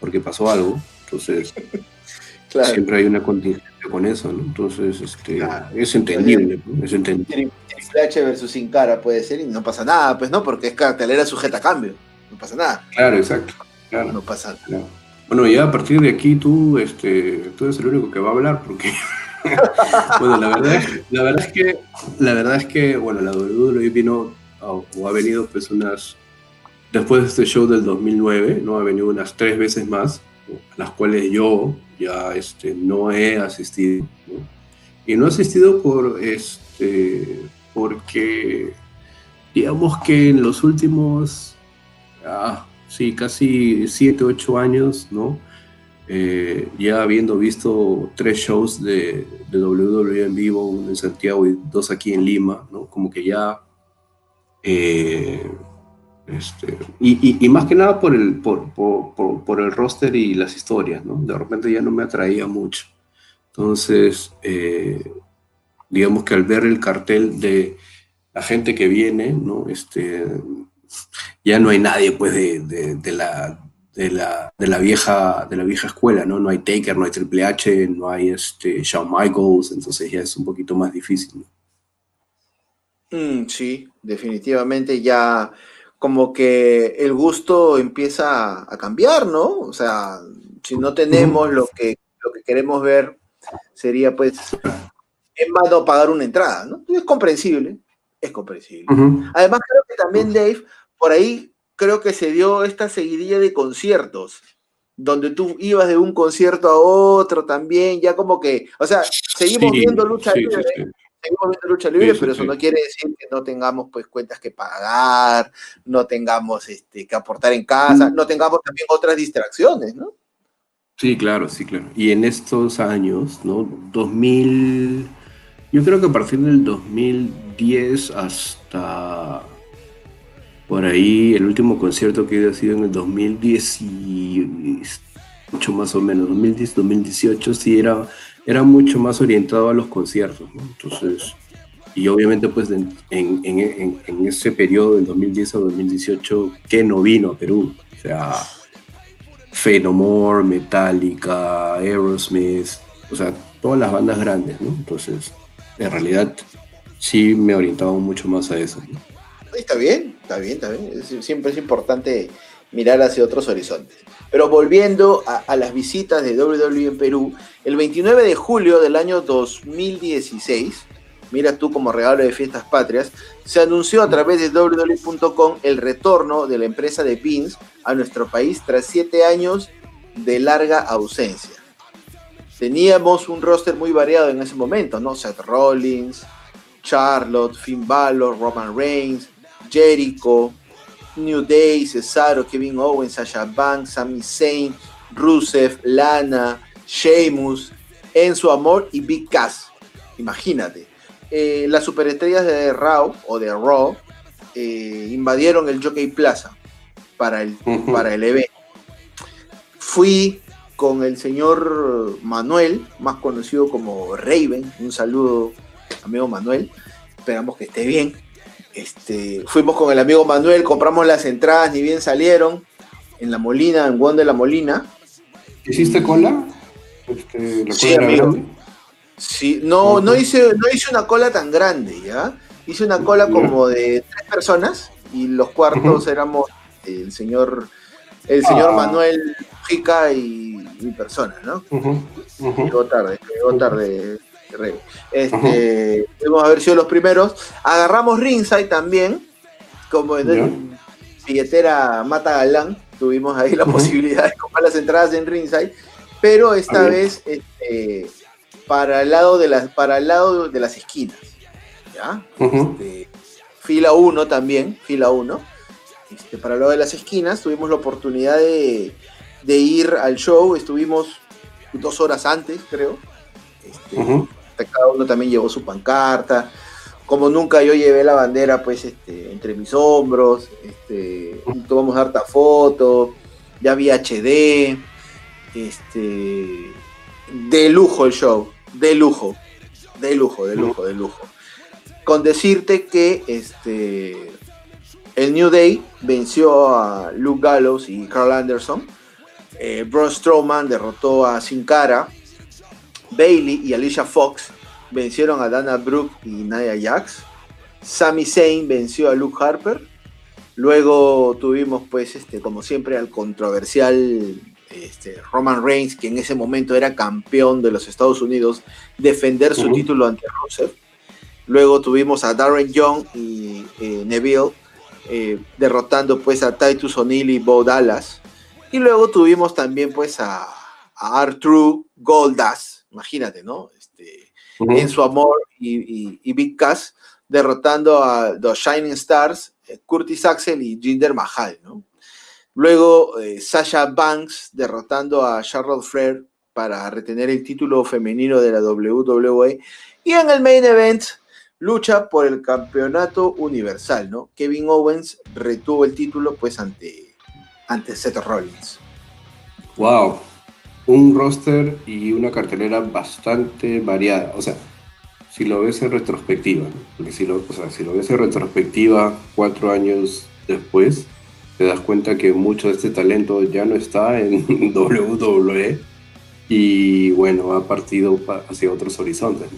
porque pasó algo, entonces [LAUGHS] Claro. siempre hay una contingencia con eso, ¿no? Entonces, este, es entendible, ¿no? es entendible. Triple H versus Sin Cara puede ser y no pasa nada, pues no, porque es cartelera sujeta a cambio. No pasa nada. Claro, exacto. Claro. No pasa nada. Bueno, ya a partir de aquí tú, este, tú eres el único que va a hablar, porque [LAUGHS] bueno, la verdad, la verdad es que, la verdad es que, bueno, la WWE vino o, o ha venido pues unas, después de este show del 2009, ¿no? Ha venido unas tres veces más, a las cuales yo ya este, no he asistido, ¿no? Y no he asistido por, este, porque, digamos que en los últimos, ah, sí, casi siete, ocho años, ¿no? Eh, ya habiendo visto tres shows de, de, WWE en vivo, uno en Santiago y dos aquí en Lima, ¿no? Como que ya... Eh, este, y, y, y, más que nada por el, por, por, por, por, el roster y las historias, ¿no? De repente ya no me atraía mucho. Entonces, eh, digamos que al ver el cartel de la gente que viene, ¿no? Este, ya no hay nadie, pues, de, de, de la, de la, de la, vieja, de la vieja escuela, ¿no? No hay Taker, no hay Triple H, no hay este, Shawn Michaels, entonces ya es un poquito más difícil. Mm, sí, definitivamente ya como que el gusto empieza a cambiar, ¿no? O sea, si no tenemos lo que, lo que queremos ver, sería pues en vano pagar una entrada, ¿no? Es comprensible, es comprensible. Uh -huh. Además creo que también Dave, por ahí creo que se dio esta seguidilla de conciertos, donde tú ibas de un concierto a otro también, ya como que, o sea, seguimos sí, viendo lucha sí, libre, sí, seguimos viendo lucha libre, pero eso no quiere decir que no tengamos pues cuentas que pagar, no tengamos este, que aportar en casa, no tengamos también otras distracciones, ¿no? Sí, claro, sí, claro. Y en estos años, ¿no? 2000, yo creo que a partir del 2010 hasta por ahí el último concierto que ha sido en el 2018 más o menos, 2010, 2018, sí era, era mucho más orientado a los conciertos, ¿no? Entonces, y obviamente pues en, ese periodo del 2010 a 2018, ¿qué no vino a Perú? O sea, More, Metallica, Aerosmith, o sea, todas las bandas grandes, ¿no? Entonces, en realidad sí me orientaba mucho más a eso, ¿no? Está bien, está bien, está bien. Siempre es importante mirar hacia otros horizontes. Pero volviendo a, las visitas de WWE en Perú, el 29 de julio del año 2016, mira tú como regalo de fiestas patrias, se anunció a través de WWE.com el retorno de la empresa de Pins a nuestro país tras siete años de larga ausencia. Teníamos un roster muy variado en ese momento, ¿no? Seth Rollins, Charlotte, Finn Balor, Roman Reigns, Jericho, New Day, Cesaro, Kevin Owens, Sasha Banks, Sami Zayn, Rusev, Lana, Sheamus, Enzo Amor y Big Cass. Imagínate. Eh, las superestrellas de Raw o de Raw eh, invadieron el Jockey Plaza para el, para el evento. Fui con el señor Manuel, más conocido como Raven. Un saludo, amigo Manuel. Esperamos que esté bien. Este, fuimos con el amigo Manuel, compramos las entradas, ni bien salieron, en La Molina, en Juan de La Molina. ¿Hiciste cola? Este, sí, amigo. Sí, no, uh -huh. no, hice, no hice una cola tan grande, ¿ya? Hice una cola como de tres personas y los cuartos uh -huh. éramos el señor, el señor ah. Manuel Jica y mi persona, ¿no? Uh -huh. Llegó tarde, llegó tarde este, debemos haber sido los primeros. Agarramos Ringside también, como en yeah. billetera Mata Galán. Tuvimos ahí la posibilidad de comprar las entradas en Ringside, pero esta vez este, para, el lado de las, para el lado de las esquinas. ¿ya? Este, fila 1 también, fila 1. Este, para el lado de las esquinas tuvimos la oportunidad de, de ir al show, estuvimos dos horas antes, creo. Este, uh -huh cada uno también llevó su pancarta. Como nunca yo llevé la bandera pues este, entre mis hombros, este, tomamos harta foto, ya había HD, este, de lujo el show, de lujo, de lujo, de lujo, de lujo. Con decirte que este, el New Day venció a Luke Gallows y Carl Anderson, eh, Braun Strowman derrotó a Sin Cara, Bailey y Alicia Fox vencieron a Dana Brooke y Nia Jax. Sami Zayn venció a Luke Harper. Luego tuvimos, pues, este, como siempre, al controversial este, Roman Reigns, que en ese momento era campeón de los Estados Unidos, defender su título ante Rusev. Luego tuvimos a Darren Young y eh, Neville eh, derrotando pues a Titus O'Neill y Bo Dallas. Y luego tuvimos también pues a, a R-Truth Goldust, imagínate, ¿no? Este, en su amor y, y- y Big Cass, derrotando a los Shining Stars, eh, Curtis Axel y Jinder Mahal, ¿no? Luego eh, Sasha Banks derrotando a Charlotte Flair para retener el título femenino de la WWE. Y en el main event, lucha por el campeonato universal, ¿no? Kevin Owens retuvo el título pues ante, ante Seth Rollins. Wow. Un roster y una cartelera bastante variada. O sea, si lo ves en retrospectiva, ¿no? porque si lo, o sea, si lo ves en retrospectiva cuatro años después, te das cuenta que mucho de este talento ya no está en [LAUGHS] WWE y bueno, ha partido pa- hacia otros horizontes.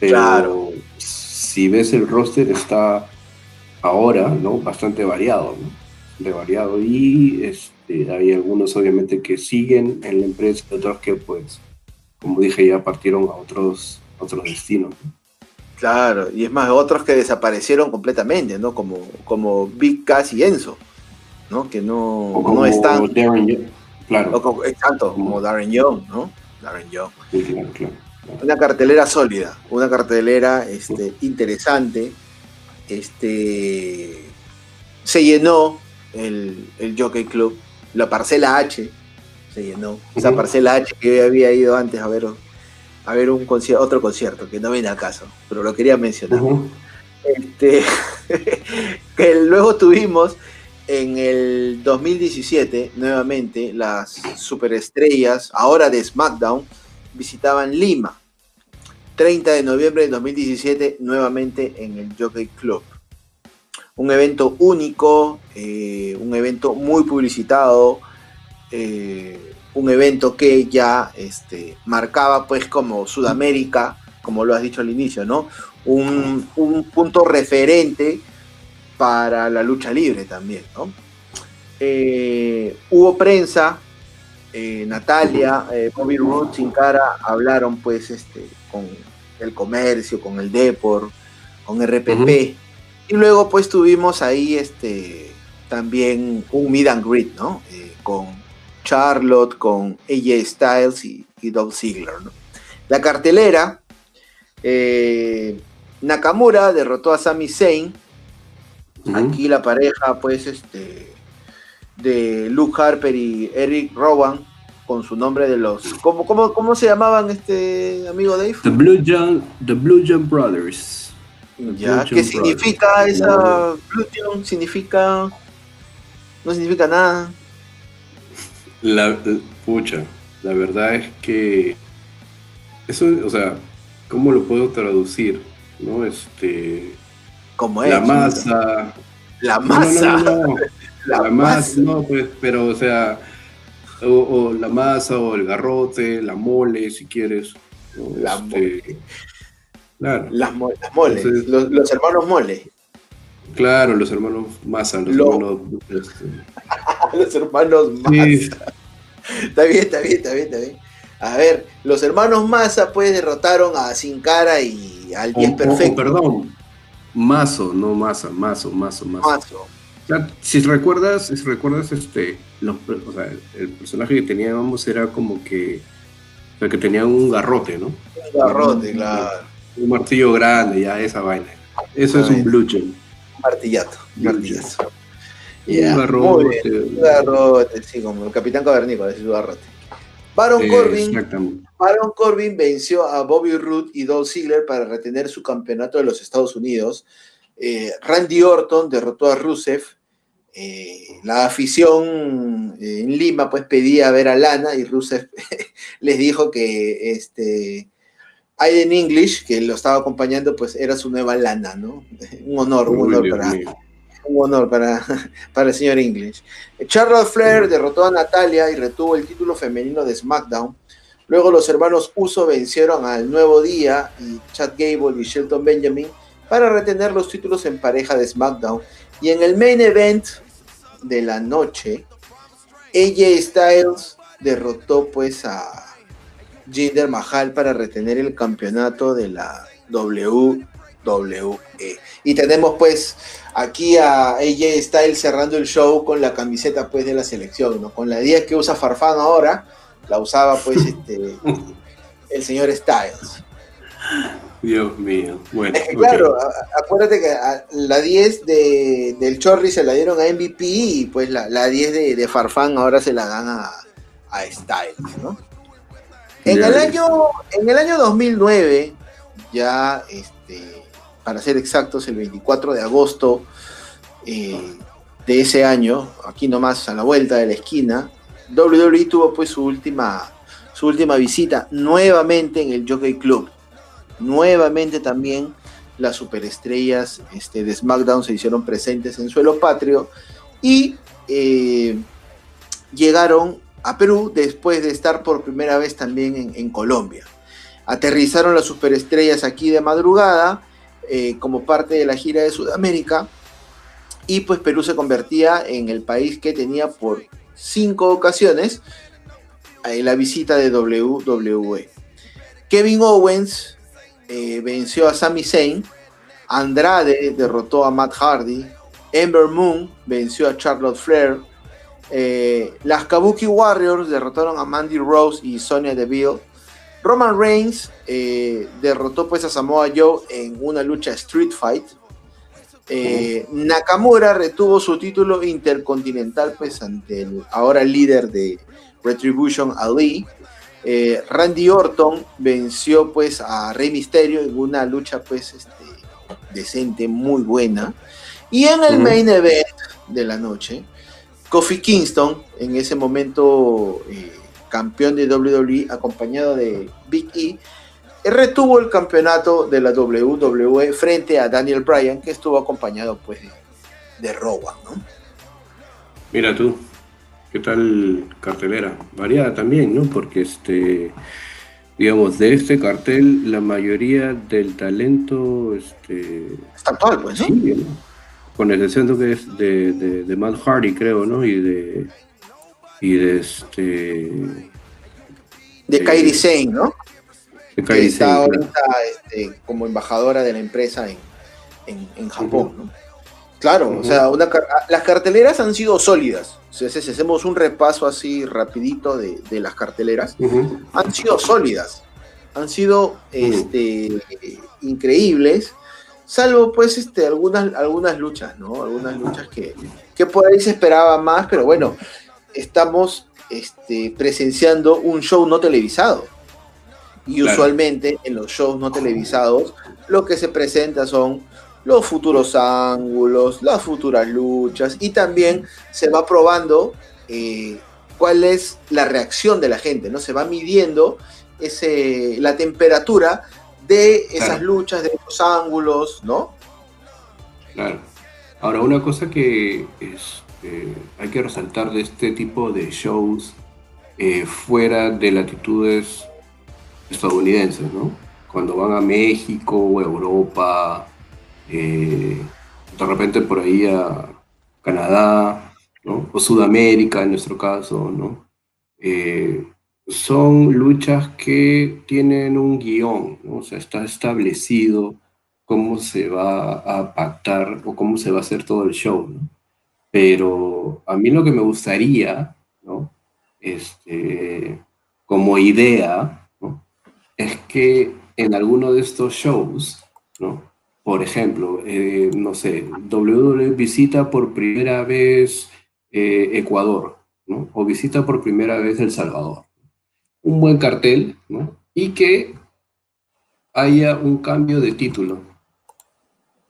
Pero Claro. si ves el roster está ahora, ¿no? Bastante variado, ¿no? Bastante variado y este, hay algunos obviamente que siguen en la empresa otros que pues, como dije, ya partieron a otros, otros destinos. ¿no? Claro, y es más, otros que desaparecieron completamente, ¿no? Como, como Big Cass y Enzo, ¿no? Que no, O como no están. Darren Young. Claro, como, exacto, como Darren Young, ¿no? Darren Young. sí, claro, claro. Una cartelera sólida, una cartelera este, interesante. Este se llenó el, el Jockey Club, la parcela H se llenó. Esa parcela H que yo había ido antes a ver, a ver un conci- otro concierto, que no viene al caso, pero lo quería mencionar. Este, [LAUGHS] que luego tuvimos en el 2017 nuevamente las superestrellas, ahora de SmackDown, visitaban Lima. 30 de noviembre de 2017 nuevamente en el Jockey Club. Un evento único, eh, un evento muy publicitado, eh, un evento que ya este, marcaba pues como Sudamérica, como lo has dicho al inicio, ¿no? Un, un punto referente para la lucha libre también, ¿no? Eh, hubo prensa, Natalia, Bobby Roode, Sin Cara hablaron pues este, con el comercio, con el Depor, con RPP. Y luego pues tuvimos ahí este, también un meet and greet, ¿no? Eh, con Charlotte, con AJ Styles y, y Dolph Ziggler, ¿no? La cartelera, eh, Nakamura derrotó a Sami Zayn. Aquí la pareja, pues, este, de Luke Harper y Eric Rowan, con su nombre de los. ¿Cómo, cómo, cómo se llamaban este amigo Dave? The Blue Jump, The Blue Jump Brothers. Ya, ¿qué significa esa Blue Jump? Significa. No significa nada. La, la- pucha, la verdad es que eso, o sea, ¿cómo lo puedo traducir? ¿No? Este, Como es. la masa. La no, masa. no, no, [LAUGHS] La, La, masa. no, pues, pero, o sea, o, o la masa, o el garrote, la mole, si quieres. La Este, mole. Claro, Las, mo- las moles. Entonces- los, los hermanos mole. claro, los hermanos masa, los Lo- hermanos. este, [LAUGHS] los hermanos Massa. sí, Está bien, está bien, está bien, está bien. A ver, los hermanos Massa pues derrotaron a Sin Cara y al o- 10 o- Perfecto. perdón, mazo, no masa, mazo, mazo, mazo. Mazo. O sea, si recuerdas, si recuerdas este, los, o sea, el, personaje que teníamos era como que, o sea, que tenía un garrote, ¿no? Un garrote, claro. Un martillo grande, ya esa vaina. Eso es un blue gem. Un martillazo. Un martillazo. Un Ya, garrote. Un garrote, sí, como el Capitán Cavernícola, es garrote. Baron Eh, Corbin, Exactamente. Baron Corbin venció a Bobby Roode y Dolph Ziggler para retener su campeonato de los Estados Unidos. Eh, Randy Orton derrotó a Rusev. Eh, la afición en Lima pues pedía ver a Lana y Rusev [LAUGHS] les dijo que este Aiden English, que lo estaba acompañando, pues era su nueva Lana, ¿no? [LAUGHS] Un honor, un honor para, un honor para, [LAUGHS] para el señor English. Charlotte Flair derrotó a Natalia y retuvo el título femenino de SmackDown. Luego los hermanos Uso vencieron al Nuevo Día y Chad Gable y Shelton Benjamin para retener los títulos en pareja de SmackDown. Y en el main event de la noche, AJ Styles derrotó pues a Jinder Mahal para retener el campeonato de la WWE. Y tenemos pues aquí a AJ Styles cerrando el show con la camiseta pues de la selección, ¿no? Con la 10 que usa Farfán ahora, la usaba pues [LAUGHS] este el señor Styles. Dios mío. Bueno, Es que, claro, acuérdate que la 10 de, del Chorri se la dieron a MVP y pues la, la 10 de, de Farfán ahora se la dan a, a Styles, ¿no? En el año, en el año 2009, ya este, para ser exactos, el 24 de agosto eh, de ese año, aquí nomás a la vuelta de la esquina, WWE tuvo pues su última, su última visita nuevamente en el Jockey Club. Nuevamente también las superestrellas este, de SmackDown se hicieron presentes en suelo patrio y eh, llegaron a Perú después de estar por primera vez también en, Colombia. Aterrizaron las superestrellas aquí de madrugada eh, como parte de la gira de Sudamérica y pues Perú se convertía en el país que tenía por cinco ocasiones eh, la visita de WWE. Kevin Owens eh, venció a Sami Zayn, Andrade derrotó a Matt Hardy, Ember Moon venció a Charlotte Flair, eh, las Kabuki Warriors derrotaron a Mandy Rose y Sonya Deville, Roman Reigns eh, derrotó pues a Samoa Joe en una lucha Street Fight, eh, Nakamura retuvo su título intercontinental pues ante el ahora líder de Retribution Ali. Eh, Randy Orton venció pues a Rey Mysterio en una lucha pues este, decente, muy buena. Y en el main event de la noche, Kofi Kingston, en ese momento eh, campeón de WWE, acompañado de Big E, retuvo el campeonato de la WWE frente a Daniel Bryan, que estuvo acompañado pues de, de Rowan, ¿no? Mira tú, ¿qué tal cartelera? Variada también, ¿no? Porque este, digamos, de este cartel, la mayoría del talento, este, Está actual, pues, ¿no? sigue, ¿no? Con excepción de, que es de, de, de Matt Hardy, creo, ¿no? Y de, y de este, De Eh, Kairi Sane, ¿no? de que Kairi está Sane, ahorita este, como embajadora de la empresa en, en- en Japón. ¿no? Claro, o sea, una car- las carteleras han sido sólidas. O sea, si hacemos un repaso así rapidito de, de las carteleras, han sido sólidas, han sido este, increíbles, salvo pues este, algunas, algunas luchas, ¿no? Algunas luchas que, que por ahí se esperaba más, pero bueno, estamos este, presenciando un show no televisado. Y Claro. usualmente en los shows no televisados lo que se presenta son los futuros ángulos, las futuras luchas y también se va probando eh, cuál es la reacción de la gente, ¿no? Se va midiendo ese, la temperatura de esas Claro. luchas, de esos ángulos, ¿no? Claro. Ahora, una cosa que es, eh, hay que resaltar de este tipo de shows eh, fuera de latitudes estadounidenses, ¿no? Cuando van a México Europa, eh, de repente por ahí a Canadá, ¿no? O Sudamérica en nuestro caso, ¿no? Eh, son luchas que tienen un guion. O sea, está establecido cómo se va a pactar o cómo se va a hacer todo el show. Pero a mí lo que me gustaría, ¿no? Este, como idea. Es que en alguno de estos shows, ¿no? Por ejemplo, eh, no sé, WWE visita por primera vez eh, Ecuador, ¿no? O visita por primera vez El Salvador. Un buen cartel, ¿no? Y que haya un cambio de título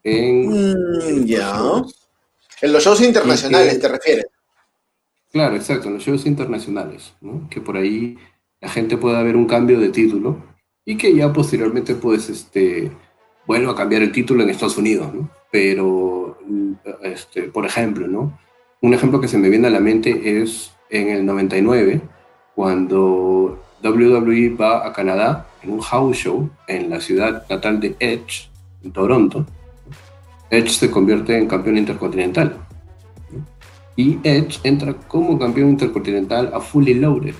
en Mm, ya. En los shows internacionales, que- ¿te refieres? Claro, exacto, en los shows internacionales, ¿no? Que por ahí la gente pueda ver un cambio de título y que ya posteriormente, pues, este, vuelva a cambiar el título en Estados Unidos, ¿no? Pero, mm, este, por ejemplo, ¿no? Un ejemplo que se me viene a la mente es en el 99, cuando WWE va a Canadá en un house show en la ciudad natal de Edge, en Toronto. Edge se convierte en campeón intercontinental. Y Edge entra como campeón intercontinental a Fully Loaded,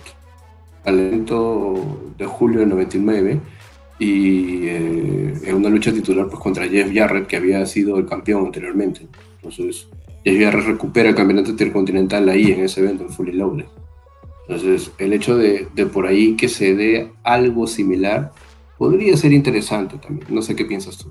al evento de julio del 99 y eh, en una lucha titular pues, contra Jeff Jarrett, que había sido el campeón anteriormente. Entonces, Jeff Jarrett recupera el campeonato intercontinental ahí en ese evento, en Fully Loaded. Entonces, el hecho de, de, por ahí que se dé algo similar podría ser interesante también. No sé qué piensas tú.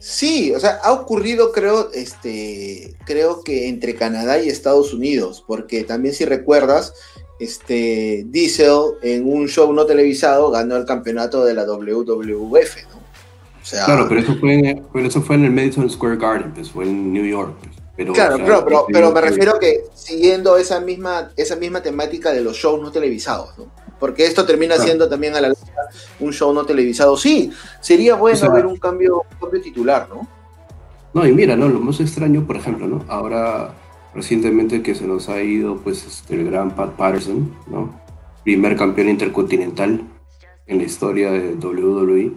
Sí, o sea, ha ocurrido, creo, este, creo que entre Canadá y Estados Unidos, porque también si recuerdas, este, Diesel en un show no televisado ganó el campeonato de la WWF, ¿no? O sea, claro, pero eso fue, en, pero eso fue en el Madison Square Garden, pues fue en New York. Pues. Pero, claro, o sea, pero, pero, pero, me refiero que siguiendo esa misma, esa misma temática de los shows no televisados, ¿no? Porque esto termina claro. siendo también a la larga un show no televisado. Sí, sería bueno o sea, ver un cambio, un cambio titular, ¿no? No, y mira, ¿no? Lo más extraño, por ejemplo, ¿no? Ahora recientemente que se nos ha ido pues este, el gran Pat Patterson, ¿no? primer campeón intercontinental en la historia de WWE.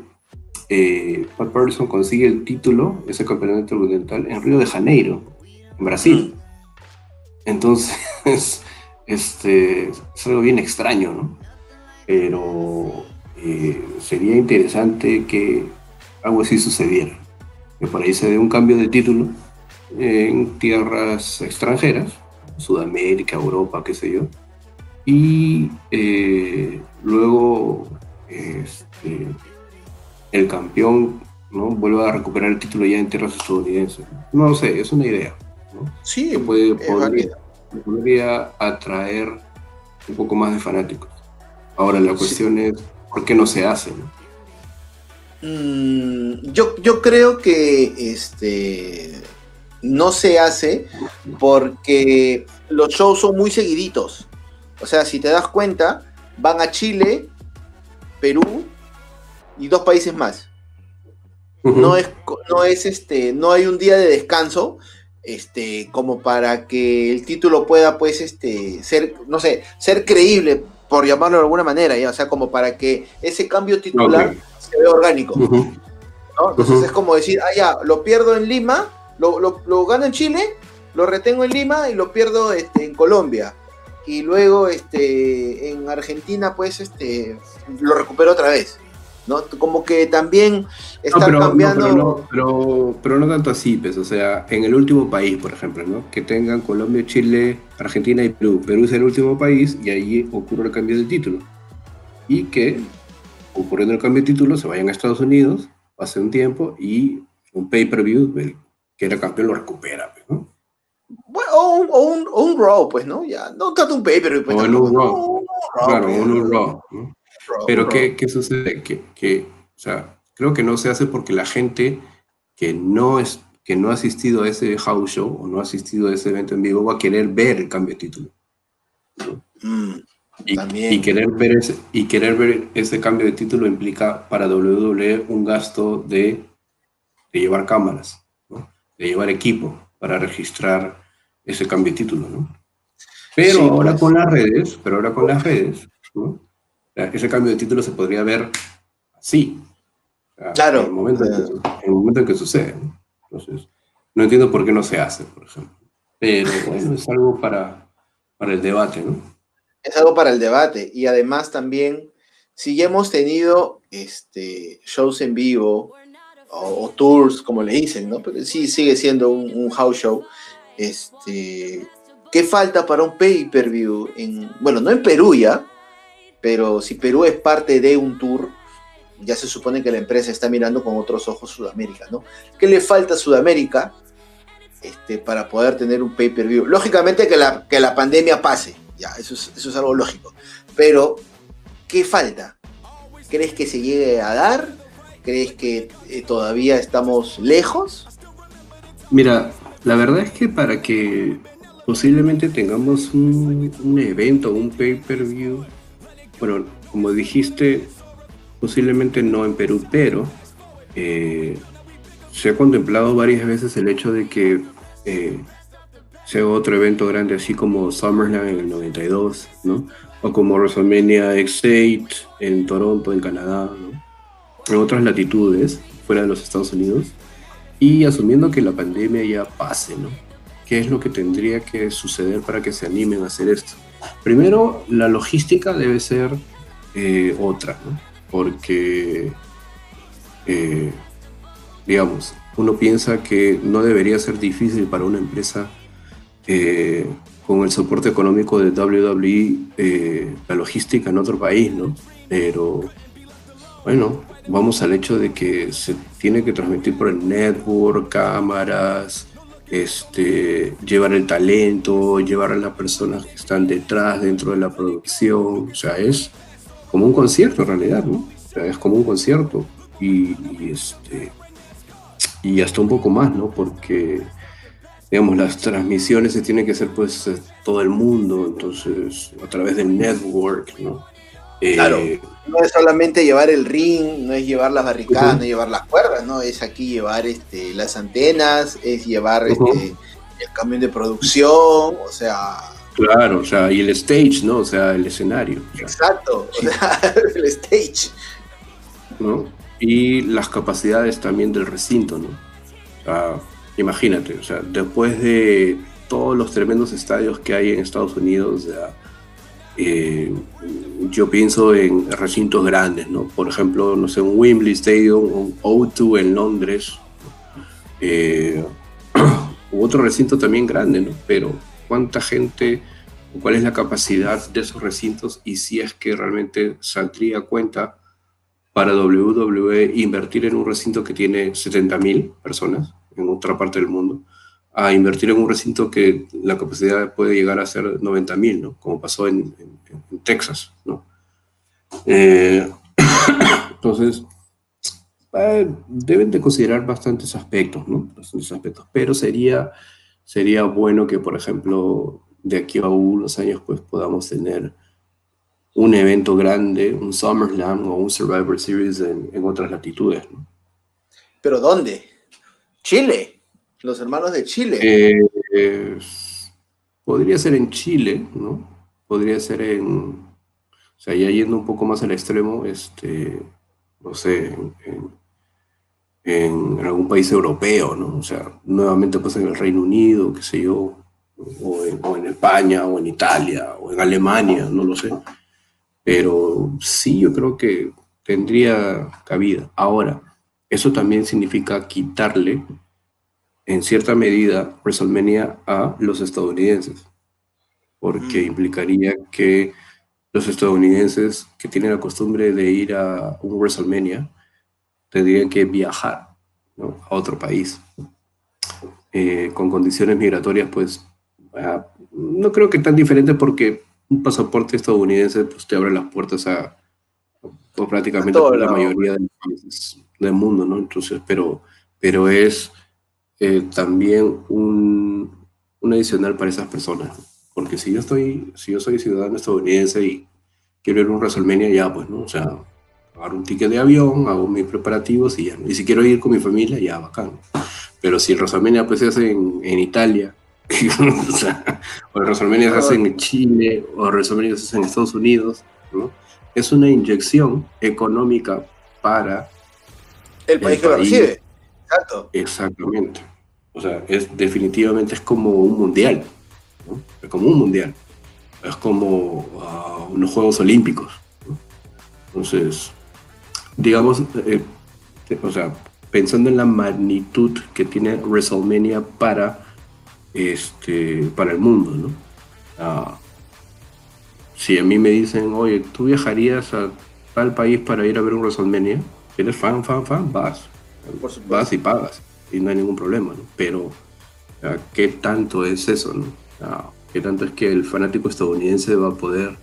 Eh, Pat Patterson consigue el título, ese campeonato intercontinental, en Río de Janeiro, en Brasil. Entonces, [LAUGHS] este, es algo bien extraño, ¿no? Pero eh, sería interesante que algo así sucediera, que por ahí se dé un cambio de título en tierras extranjeras, Sudamérica, Europa, qué sé yo, y eh, luego este, el campeón ¿no? vuelve a recuperar el título ya en tierras estadounidenses. No lo sé, es una idea. ¿No? Sí, que puede, podría, podría, atraer un poco más de fanáticos. Ahora la cuestión sí. es, ¿por qué no se hace? ¿no? Mm, yo, yo creo que este no se hace porque los shows son muy seguiditos. O sea, si te das cuenta, van a Chile, Perú y dos países más. Uh -huh. No es, no es este, no hay un día de descanso, este, como para que el título pueda, pues, este, ser, no sé, ser creíble, por llamarlo de alguna manera, ¿ya? o sea, como para que ese cambio titular okay. se vea orgánico. Uh -huh. ¿no? Entonces uh -huh. es como decir, ah, ya, lo pierdo en Lima, lo, lo, lo, gano en Chile, lo retengo en Lima y lo pierdo este, en Colombia. Y luego este, en Argentina, pues, este, lo recupero otra vez. ¿No? Como que también está no, pero, cambiando. No, pero, no, pero, pero, no, tanto así, pues, o sea, en el último país, por ejemplo, ¿no? Que tengan Colombia, Chile, Argentina y Perú. Perú es el último país y ahí ocurre el cambio de título. Y que, ocurriendo el cambio de título, se vayan a Estados Unidos, pase un tiempo y un pay-per-view que era campeón lo recupera, ¿no? Bueno, o un, o un, o un Raw, pues, ¿no? Ya, no tanto un pay-per-view. Pues, o en un Raw. Claro, un, un Raw. ¿no? Pero ¿qué, ¿qué, sucede? Que, que, o sea, creo que no se hace porque la gente que no, es, que no ha asistido a ese house show o no ha asistido a ese evento en vivo va a querer ver el cambio de título. ¿no? Mm, y, y, querer ver ese, y querer ver ese cambio de título implica para WWE un gasto de, de llevar cámaras, ¿no? de llevar equipo para registrar ese cambio de título. ¿no? Pero sí, ahora pues. con las redes, pero ahora con las redes, ¿no? Ese cambio de título se podría ver así. Claro. En el momento, en el momento en que sucede. Entonces, no entiendo por qué no se hace, por ejemplo. Pero [LAUGHS] bueno, es algo para, para el debate, ¿no? Es algo para el debate. Y además también, si ya hemos tenido este, shows en vivo o, o tours, como le dicen, ¿no? Pero sí sigue siendo un, un house show. Este, ¿Qué falta para un pay-per-view? En, bueno, no en Perú ya, pero si Perú es parte de un tour, ya se supone que la empresa está mirando con otros ojos Sudamérica, ¿no? ¿Qué le falta a Sudamérica este, para poder tener un pay-per-view? Lógicamente que la, que la pandemia pase, ya, eso es, eso es algo lógico, pero ¿qué falta? ¿Crees que se llegue a dar? ¿Crees que eh, todavía estamos lejos? Mira, la verdad es que para que posiblemente tengamos un, un evento, un pay-per-view, bueno, como dijiste, posiblemente no en Perú, pero eh, se ha contemplado varias veces el hecho de que eh, sea otro evento grande, así como SummerSlam en el 92, ¿no? o como WrestleMania X8 en Toronto, en Canadá, en otras latitudes, fuera de los Estados Unidos, y asumiendo que la pandemia ya pase, ¿no? ¿Qué es lo que tendría que suceder para que se animen a hacer esto? Primero, la logística debe ser eh, otra, ¿no? Porque, eh, digamos, uno piensa que no debería ser difícil para una empresa eh, con el soporte económico de WWE la logística en otro país, ¿no? Pero bueno, vamos al hecho de que se tiene que transmitir por el network, cámaras, este, llevar el talento, llevar a las personas que están detrás, dentro de la producción, o sea, es como un concierto en realidad, ¿no? O sea, es como un concierto y, este, y hasta un poco más, ¿no? Porque digamos, las transmisiones se tienen que hacer pues todo el mundo, entonces a través del network, ¿no? Eh, claro, no es solamente llevar el ring, no es llevar las barricadas, no es llevar las cuerdas, ¿no? Es aquí llevar este, las antenas, es llevar este, el camión de producción, o sea... Claro, o sea, y el stage, ¿no? O sea, el escenario. Exacto, o sea, [LAUGHS] el stage. ¿No? Y las capacidades también del recinto, ¿no? O sea, imagínate, o sea, después de todos los tremendos estadios que hay en Estados Unidos, eh, yo pienso en recintos grandes, ¿no? Por ejemplo, no sé, un Wembley Stadium, un O2 en Londres, eh, [CLEARS THROAT] otro recinto también grande, ¿no? Pero ¿cuánta gente, cuál es la capacidad de esos recintos y si es que realmente saldría cuenta para WWE invertir en un recinto que tiene 70.000 personas? en otra parte del mundo, a invertir en un recinto que la capacidad puede llegar a ser 90.000, ¿no? Como pasó en, Texas, ¿no? Eh, [COUGHS] entonces, eh, deben de considerar bastantes aspectos, ¿no? Bastantes aspectos, pero sería, sería bueno que, por ejemplo, de aquí a unos años, pues podamos tener un evento grande, un SummerSlam o un Survivor Series en, en otras latitudes, ¿no? ¿Pero dónde? Chile, los hermanos de Chile. Eh, podría ser en Chile, ¿no? Podría ser en, o sea, ya yendo un poco más al extremo, este, no sé, en, algún país europeo, ¿no? O sea, nuevamente pues en el Reino Unido, qué sé yo, o en, o en España, o en Italia, o en Alemania, no lo sé. Pero sí, yo creo que tendría cabida. Ahora, eso también significa quitarle, en cierta medida, WrestleMania a los estadounidenses, porque mm. implicaría que los estadounidenses que tienen la costumbre de ir a un WrestleMania tendrían que viajar a otro país. Eh, con condiciones migratorias, pues, ah, no creo que tan diferente porque un pasaporte estadounidense pues, te abre las puertas a, pues, prácticamente la mayoría de los países del mundo, ¿no? Entonces, pero, pero es eh, también un, un, adicional para esas personas, porque si yo estoy, si yo soy ciudadano estadounidense y quiero ir a un WrestleMania, ya, pues, ¿no? O sea, pagar un ticket de avión, hago mis preparativos y ya, y si quiero ir con mi familia, ya, bacán. Pero si el WrestleMania pues se hace en, en Italia, [LAUGHS] o, sea, o el WrestleMania se hace en Chile, o el WrestleMania se hace en Estados Unidos, ¿no? Es una inyección económica para el país que lo recibe. Exacto. Exactamente. O sea, es, definitivamente es como un mundial. Es como un mundial. Es como ah, unos Juegos Olímpicos. Entonces, digamos, eh, o sea, pensando en la magnitud que tiene WrestleMania para, este, para el mundo, ¿no? Ah, si a mí me dicen, oye, ¿tú viajarías a tal país para ir a ver un WrestleMania? eres fan, fan, fan, vas. Vas y pagas. Y no hay ningún problema, ¿no? Pero, ¿qué tanto es eso, no? ¿Qué tanto es que el fanático estadounidense va a poder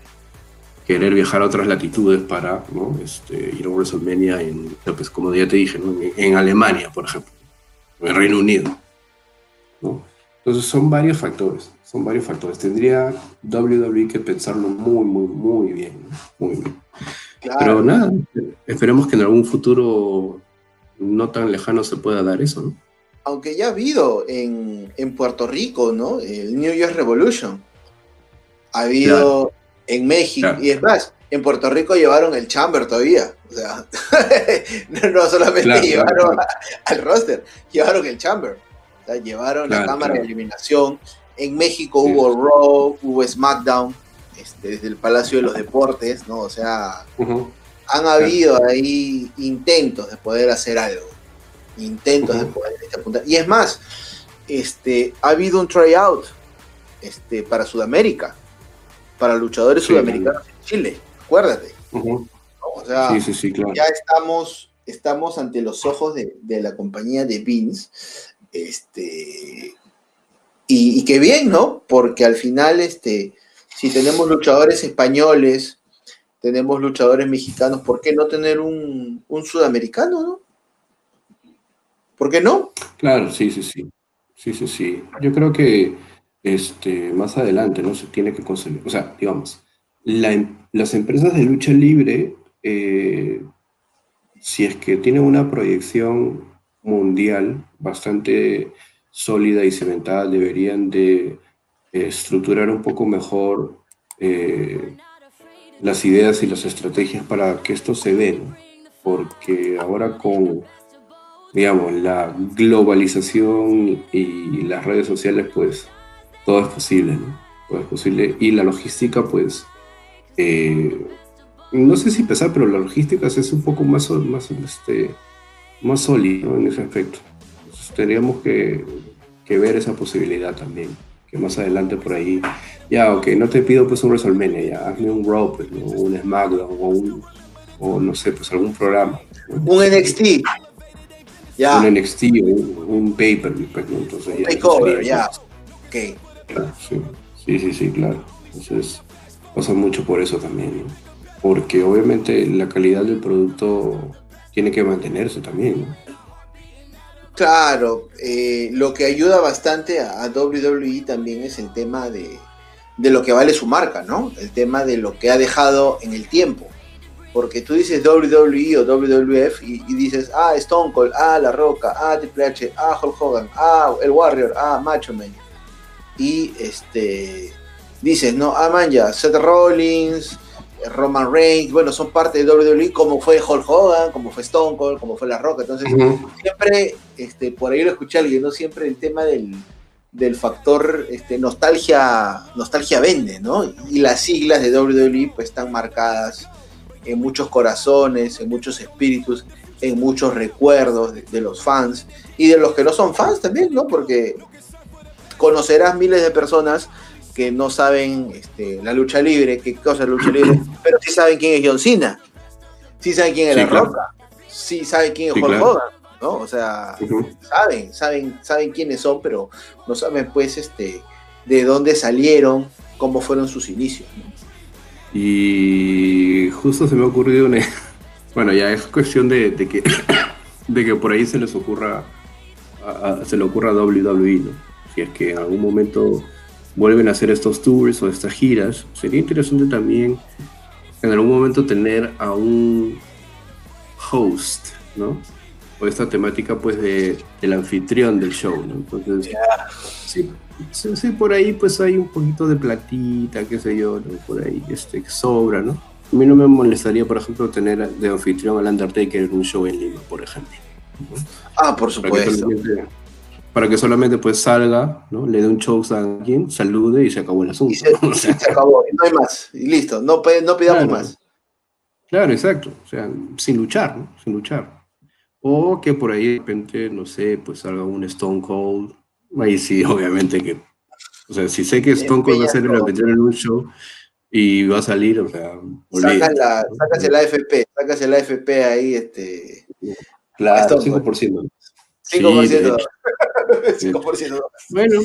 querer viajar a otras latitudes para ¿no? este, ir a WrestleMania en, pues, como ya te dije, ¿no? en, Alemania, por ejemplo, en el Reino Unido. ¿no? Entonces son varios factores, son varios factores. Tendría WWE que pensarlo muy, muy, muy bien, muy bien. Pero nada, esperemos que en algún futuro no tan lejano se pueda dar eso, ¿no? Aunque ya ha habido en, en Puerto Rico, ¿no? El New Year's Revolution. Ha habido En México, Claro. y es más, en Puerto Rico llevaron el chamber todavía. O sea, [LAUGHS] no, no solamente Claro, llevaron a- [LAUGHS] al roster, llevaron el chamber. O sea, llevaron la cámara de eliminación. En México Sí. hubo Raw, hubo SmackDown, este, desde el Palacio de los Deportes, ¿no? O sea. Han habido ahí intentos de poder hacer algo. Intentos de poder este, apuntar. Y es más, este, ha habido un tryout este, para Sudamérica, para luchadores Sí. sudamericanos en Chile. Acuérdate. O sea, Sí, sí, sí, claro. ya estamos, estamos ante los ojos de, de la compañía de Vince. Este, y, y qué bien, ¿no? Porque al final, este, si tenemos luchadores españoles, tenemos luchadores mexicanos, ¿por qué no tener un, un sudamericano, no? ¿Por qué no? Claro, sí, sí, sí. Sí, sí, sí. Yo creo que este, más adelante, ¿no? Se tiene que conseguir. O sea, digamos, em- las empresas de lucha libre, eh, si es que tienen una proyección mundial bastante sólida y cementada, deberían de eh, estructurar un poco mejor eh, las ideas y las estrategias para que esto se dé, ¿no? Porque ahora con digamos, la globalización y las redes sociales, pues todo es posible, ¿no? Posible. Y la logística, pues, eh, no sé si pesar, pero la logística es un poco más, más, este, más sólida en ese aspecto. Entonces, tendríamos que, que ver esa posibilidad también. Que más adelante por ahí, ya, ok, no te pido pues un WrestleMania, ya, hazme un Raw, pues, ¿no? un SmackDown o un, o no sé, pues algún programa. ¿no? Un NXT. Ya, un NXT o un, un pay-per-view, pues, ¿no? Entonces, ya, takeover, ya. Ok. Sí. sí, sí, sí, claro. Entonces, pasa mucho por eso también, ¿no? Porque obviamente la calidad del producto tiene que mantenerse también, ¿no? Claro, eh, lo que ayuda bastante a, WWE también es el tema de, de lo que vale su marca, ¿no? El tema de lo que ha dejado en el tiempo. Porque tú dices WWE o WWF y, y dices, ah, Stone Cold, ah, La Roca, ah, Triple H, ah, Hulk Hogan, ah, El Warrior, ah, Macho Man. Y este, dices, no, ah, man, ya, Seth Rollins, Roman Reigns, bueno, son parte de WWE, como fue Hulk Hogan, como fue Stone Cold, como fue La Roca. Entonces, siempre, este, por ahí lo escuché a alguien, ¿no? Siempre el tema del, del factor este, nostalgia, nostalgia vende, ¿no? Y las siglas de WWE pues están marcadas en muchos corazones, en muchos espíritus, en muchos recuerdos de, de los fans y de los que no son fans también, ¿no? Porque conocerás miles de personas que no saben este, la lucha libre, qué cosa es la lucha libre, [COUGHS] pero sí saben quién es John Cena, sí saben quién es Sí, La claro. Roca, sí saben quién es Sí, Hulk claro. Hogan, ¿no? O sea, saben, saben, saben quiénes son, pero no saben pues este de dónde salieron, cómo fueron sus inicios. ¿no? Y justo se me ha ocurrido una... [LAUGHS] Bueno, ya es cuestión de, de que, [COUGHS] de que por ahí se les ocurra, a- a- se le ocurra a WWE, ¿no? Si es que en algún momento vuelven a hacer estos tours o estas giras, sería interesante también en algún momento tener a un host, ¿no? O esta temática pues de, del anfitrión del show, ¿no? Entonces, sí, sí, sí, por ahí pues hay un poquito de platita, qué sé yo, ¿no? por ahí este, que sobra, ¿no? A mí no me molestaría, por ejemplo, tener de anfitrión al Undertaker en un show en Lima, por ejemplo. Ah, por Para que, supuesto. Para que solamente pues salga, ¿no? Le dé un show a alguien, salude y se acabó el asunto. Y se, y [LAUGHS] se acabó, y no hay más, y listo, no, no pidamos Claro. más. Claro, exacto. O sea, sin luchar, ¿no? Sin luchar. O que por ahí de repente, no sé, pues salga un Stone Cold. Ahí sí, [LAUGHS] obviamente que. O sea, si sé que Stone Cold va a ser el anfitrión en un show y va a salir, o sea, Sacas la, sacas el AFP, sacas el AFP ahí, este, Claro, Stone 5%. 5%. Sí. [LAUGHS] 5%. Bueno,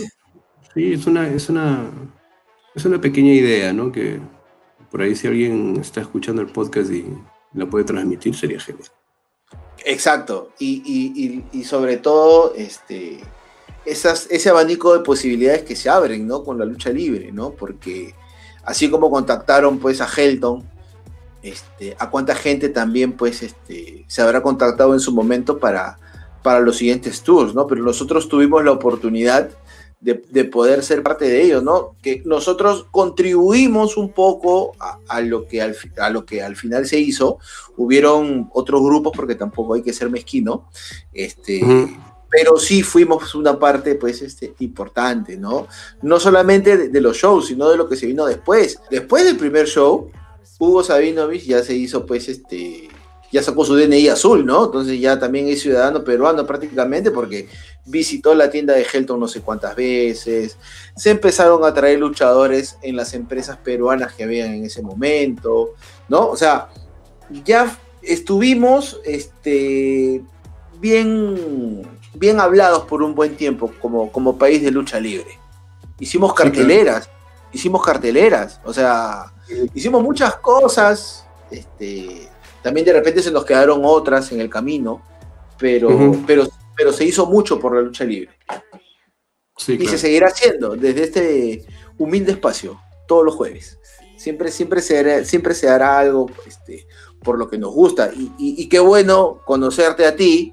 sí, es una, es una, es una pequeña idea, ¿no? Que por ahí si alguien está escuchando el podcast y la puede transmitir, sería genial. Exacto, y, y- y- y sobre todo este, esas, ese abanico de posibilidades que se abren ¿no? con la lucha libre, ¿no? porque así como contactaron pues a Helton, este, a cuánta gente también pues este, se habrá contactado en su momento para, para los siguientes tours, ¿no? pero nosotros tuvimos la oportunidad de, de poder ser parte de ello, ¿no? Que nosotros contribuimos un poco a, a lo que al, a lo que al final se hizo. Hubieron otros grupos, porque tampoco hay que ser mezquino, este, Ujú. pero sí fuimos una parte, pues, este, importante, ¿no? No solamente de, de los shows, sino de lo que se vino después. Después del primer show, Hugo Sabinovich ya se hizo, pues, este, ya sacó su DNI azul, ¿no? Entonces ya también es ciudadano peruano prácticamente porque visitó la tienda de Helton no sé cuántas veces, se empezaron a traer luchadores en las empresas peruanas que habían en ese momento, ¿no? O sea, ya estuvimos este, bien, bien hablados por un buen tiempo como, como país de lucha libre. Hicimos claro. carteleras, hicimos carteleras, o sea, hicimos muchas cosas, este, también de repente se nos quedaron otras en el camino, pero, pero, pero se hizo mucho por la lucha libre. Sí, Y claro. se seguirá haciendo desde este humilde espacio, todos los jueves. Siempre, siempre, se, hará, siempre se hará algo este, por lo que nos gusta. Y, y- y qué bueno conocerte a ti,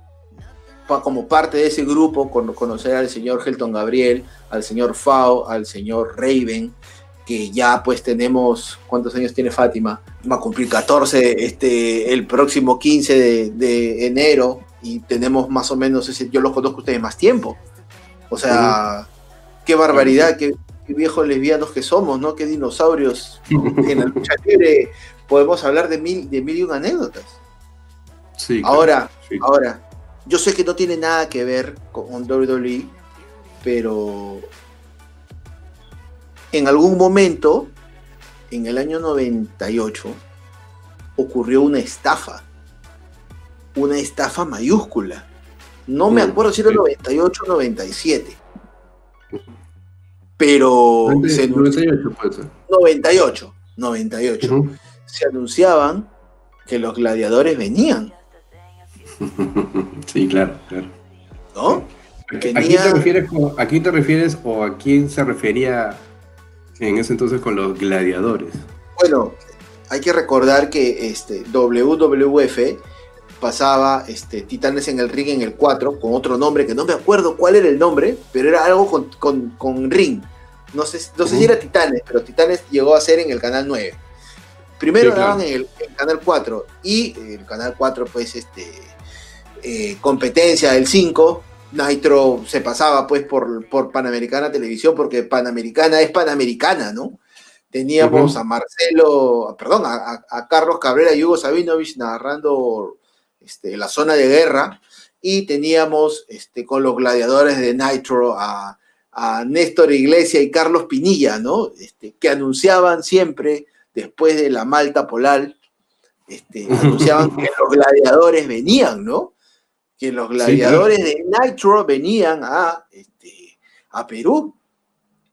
pa- como parte de ese grupo, con- conocer al señor Helton Gabriel, al señor Fao, al señor Raven, que ya pues tenemos, ¿cuántos años tiene Fátima? Va a cumplir 14 este, el próximo 15 de, de enero y tenemos más o menos, ese, yo los conozco a ustedes más tiempo. O sea, qué barbaridad, qué, qué viejos lesbianos que somos, ¿no? Qué dinosaurios. [LAUGHS] en la lucha libre podemos hablar de mil, de mil y una anécdotas. Sí, claro. Ahora, Sí. ahora, yo sé que no tiene nada que ver con WWE, pero en algún momento, en el año 98, ocurrió una estafa. Una estafa mayúscula. No me acuerdo si era sí. 98 o 97. Pero se 98 puede ser. 98, 98. Ujú. Se anunciaban que los gladiadores venían, [LAUGHS] Sí, claro, claro. ¿no? ¿A quién te refieres, ¿A quién te refieres o a quién se refería en ese entonces con los gladiadores? Bueno, hay que recordar que este WWF pasaba este, Titanes en el Ring en el 4 con otro nombre que no me acuerdo cuál era el nombre, pero era algo con, con- con Ring. No sé, no sé si era Titanes, pero Titanes llegó a ser en el canal 9. Primero Sí, claro. daban en el, canal 4 y el canal 4 pues este eh, competencia del 5. Nitro se pasaba pues por, por Panamericana Televisión porque Panamericana es Panamericana, ¿no? Teníamos a Marcelo, perdón, a, a- a Carlos Cabrera y Hugo Sabinovich narrando este, la zona de guerra y teníamos este, con los gladiadores de Nitro a, a Néstor Iglesia y Carlos Pinilla, ¿no? Este, que anunciaban siempre, después de la Malta Polar, este, [LAUGHS] anunciaban que los gladiadores venían, ¿no? Que los gladiadores de Nitro venían a, este, a Perú.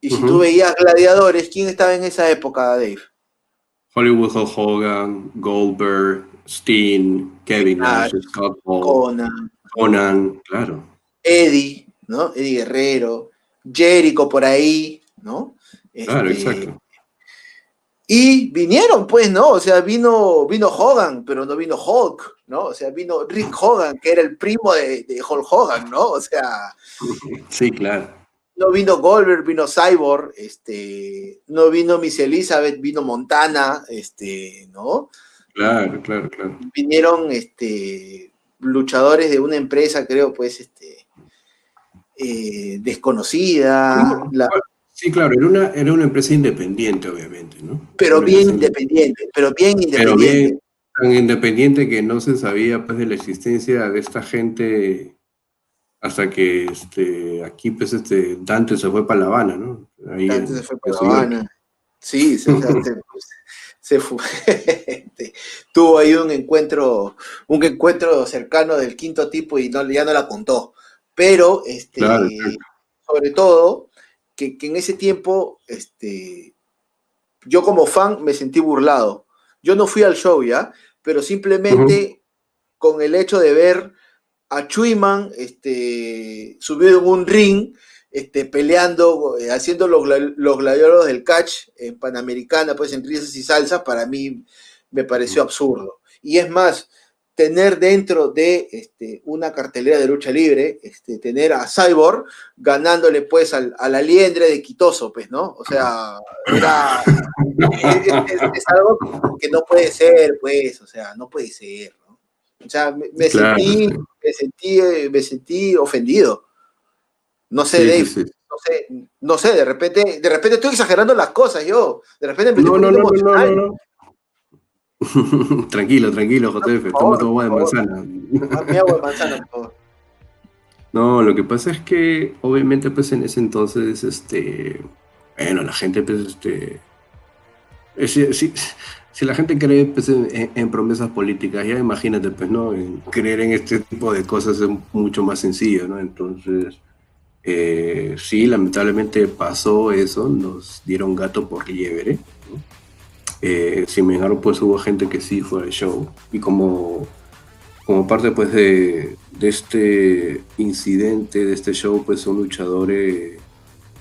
Y si tú veías gladiadores, ¿quién estaba en esa época, Dave? Hollywood Hogan, Goldberg, Steen, Kevin Nash. Scott Hall, Conan, Conan, claro. Eddie, ¿no? Eddie Guerrero, Jericho por ahí, ¿no? Claro, Este, exacto. Y vinieron, pues, ¿no? O sea, vino, vino Hogan, pero no vino Hulk, ¿no? O sea, vino Rick Hogan, que era el primo de, de Hulk Hogan, ¿no? O sea, Sí, claro. no vino Goldberg, vino Cyborg, este, no vino Miss Elizabeth, vino Montana, este, ¿no? Claro, claro, claro. Vinieron, este, luchadores de una empresa, creo, pues, este, eh, desconocida, la- Sí, claro, era una, era una empresa independiente, obviamente, ¿no? pero bien independiente, pero bien Pero independiente. bien, tan independiente que no se sabía pues de la existencia de esta gente hasta que este, aquí pues este Dante se fue para La Habana, ¿no? Ahí, Antes se fue para La. Habana. Sí, se, pues, se fue. [LAUGHS] Este, tuvo ahí un encuentro, un encuentro cercano del quinto tipo y no, ya no la contó. Pero, este, Claro, claro. sobre todo, que, que en ese tiempo, este, yo como fan me sentí burlado. Yo no fui al show ya, pero simplemente con el hecho de ver a Chuiman este, subido en un ring, este, peleando, eh, haciendo los, los gladiadores del catch en Panamericana, pues en risas y salsas, para mí me pareció absurdo. Y es más, tener dentro de este, una cartelera de lucha libre, este, tener a Cyborg ganándole pues al, a la liendre de Quitoso, pues, ¿no? O sea, [LAUGHS] era, es, [LAUGHS] es- es algo que no puede ser, pues, o sea, no puede ser, ¿no? O sea, me, me Claro, sentí, me sentí, eh, me sentí ofendido. No sé, Sí, Dave, sí, sí. no sé, no sé, de repente, de repente estoy exagerando las cosas yo, de repente me No, no, no, no, no, no. [LAUGHS] tranquilo, tranquilo, JF, toma tu agua de manzana. Mi agua de manzana, por favor. [LAUGHS] No, lo que pasa es que obviamente pues en ese entonces, este, bueno, la gente pues, este, si, si- si la gente cree pues, en, en- promesas políticas, ya imagínate pues, ¿no? Creer en este tipo de cosas es mucho más sencillo, ¿no? Entonces, eh, sí, lamentablemente pasó eso, nos dieron gato por liebre, ¿no? Eh, sin embargo, pues hubo gente que sí fue al show y como como parte pues de, de este incidente, de este show, pues un luchador eh,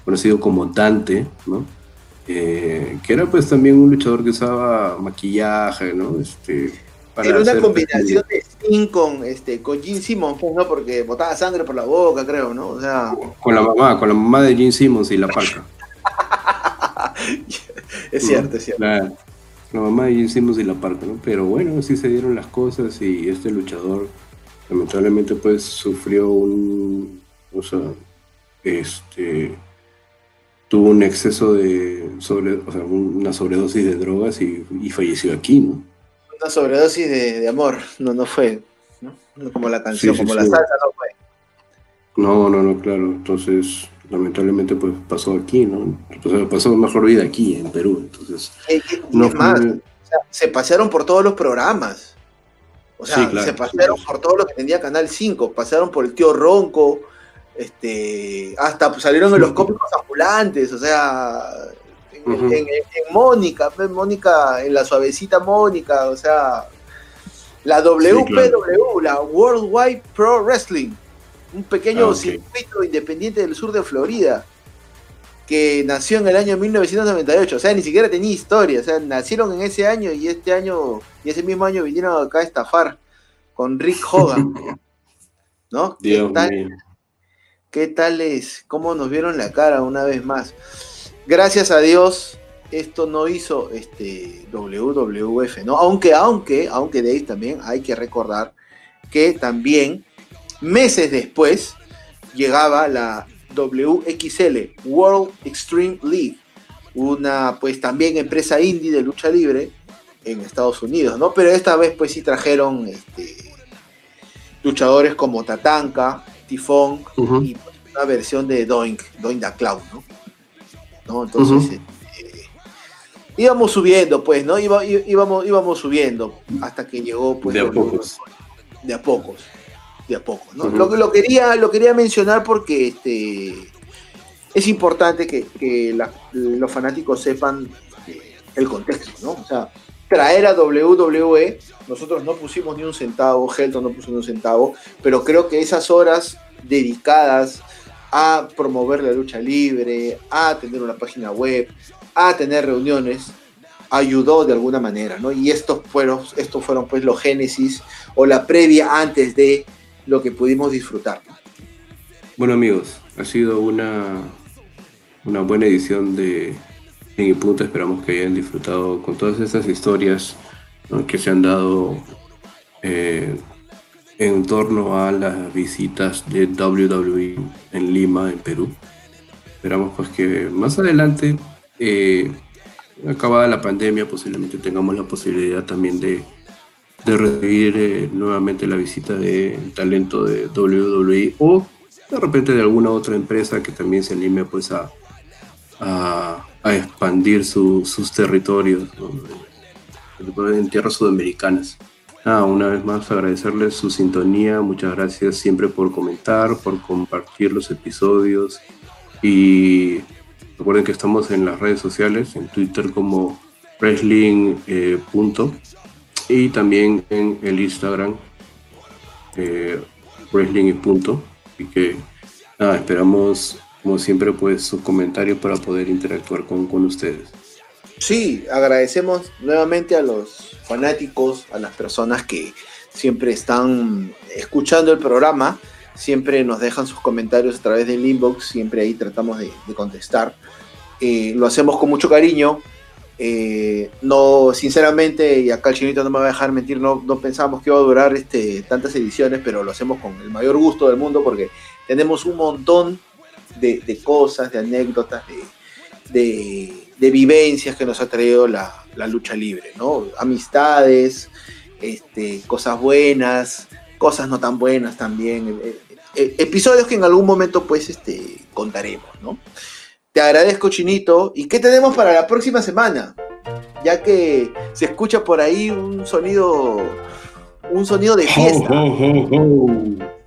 conocido como Dante, ¿no? Eh, que era pues también un luchador que usaba maquillaje, ¿no? Este, para Era una combinación de Sting con, este, con Gene Simmons, pues, ¿no? Porque botaba sangre por la boca, creo, ¿no? O sea, Con la mamá, con la mamá de Gene Simmons y la parca. [LAUGHS] es cierto, es cierto. La, la mamá de Gene Simmons y la parca, ¿no? Pero bueno, así se dieron las cosas y este luchador lamentablemente pues sufrió un, o sea, este, tuvo un exceso de, sobre, o sea, una sobredosis de drogas y, y falleció aquí, ¿no? Una sobredosis de, de amor, no, no fue, ¿no? Como la canción, Sí, sí, como sí. la salsa, no fue. No, no, no, claro. Entonces, lamentablemente pues pasó aquí, ¿no? Entonces pasó mejor vida aquí, en Perú. Entonces, y- y no es más, fue- o sea, se pasearon por todos los programas. O sea, Sí, claro, se sí, sí. por todo lo que tenía Canal 5, pasaron por el tío Ronco, este, hasta pues, salieron en los cómicos ambulantes, o sea, en, Ujú. en- en- en Mónica, Mónica, en la suavecita Mónica, o sea, la WPW, la Worldwide Pro Wrestling, un pequeño Ah, circuito independiente del sur de Florida, que nació en el año 1998, o sea, ni siquiera tenía historia, o sea, nacieron en ese año y este año, y ese mismo año vinieron acá a estafar con Rick Hogan, [LAUGHS] ¿no? ¿Qué Dios mío. ¿Qué tal es? ¿Cómo nos vieron la cara una vez más? Gracias a Dios, esto no hizo este WWF, ¿no? Aunque, aunque, aunque de ahí también hay que recordar que también meses después llegaba la WXL, World Extreme League, una pues también empresa indie de lucha libre en Estados Unidos, ¿no? Pero esta vez pues sí trajeron este, luchadores como Tatanka, Tifón y una versión de Doink, Doink the Clown, ¿no? ¿No? Entonces, este, íbamos subiendo, pues, ¿no? Iba- íbamos, íbamos subiendo hasta que llegó, pues, De a pocos. de a pocos, de a pocos, ¿no? Ujú. lo, lo quería, lo quería mencionar porque este, es importante que, que la- los fanáticos sepan este, el contexto, ¿no? O sea, traer a WWE, nosotros no pusimos ni un centavo, Helton no puso ni un centavo, pero creo que esas horas dedicadas a promover la lucha libre, a tener una página web, a tener reuniones, ayudó de alguna manera, ¿no? Y estos fueron, estos fueron pues los génesis o la previa antes de lo que pudimos disfrutar. Bueno amigos, ha sido una, una buena edición de y Punto. Esperamos que hayan disfrutado con todas estas historias que se han dado eh, en torno a las visitas de WWE en Lima, en Perú. Esperamos pues que más adelante, eh, acabada la pandemia, posiblemente tengamos la posibilidad también de, recibir eh, nuevamente la visita de talento de WWE o de repente de alguna otra empresa que también se anime pues a, a expandir su- sus territorios ¿no? En tierras sudamericanas. Ah, una vez más agradecerles su sintonía, muchas gracias siempre por comentar, por compartir los episodios y recuerden que estamos en las redes sociales, en Twitter como wrestling eh, punto, y también en el Instagram eh, wrestling y punto. Así que nada, esperamos como siempre pues sus comentarios para poder interactuar con, con ustedes. Sí, agradecemos nuevamente a los fanáticos, a las personas que siempre están escuchando el programa, siempre nos dejan sus comentarios a través del inbox, siempre ahí tratamos de, de contestar. Eh, lo hacemos con mucho cariño. Eh, no, sinceramente, y acá el chinito no me va a dejar mentir, no, no pensamos que iba a durar este, tantas ediciones, pero lo hacemos con el mayor gusto del mundo porque tenemos un montón de, de cosas, de anécdotas, de, de, de vivencias que nos ha traído la, la lucha libre, ¿no? Amistades, este, cosas buenas, cosas no tan buenas también, eh, eh, episodios que en algún momento pues este, contaremos, ¿no? Te agradezco, Chinito. ¿Y qué tenemos para la próxima semana? Ya que se escucha por ahí un sonido, un sonido de fiesta. Ho, ho, ho,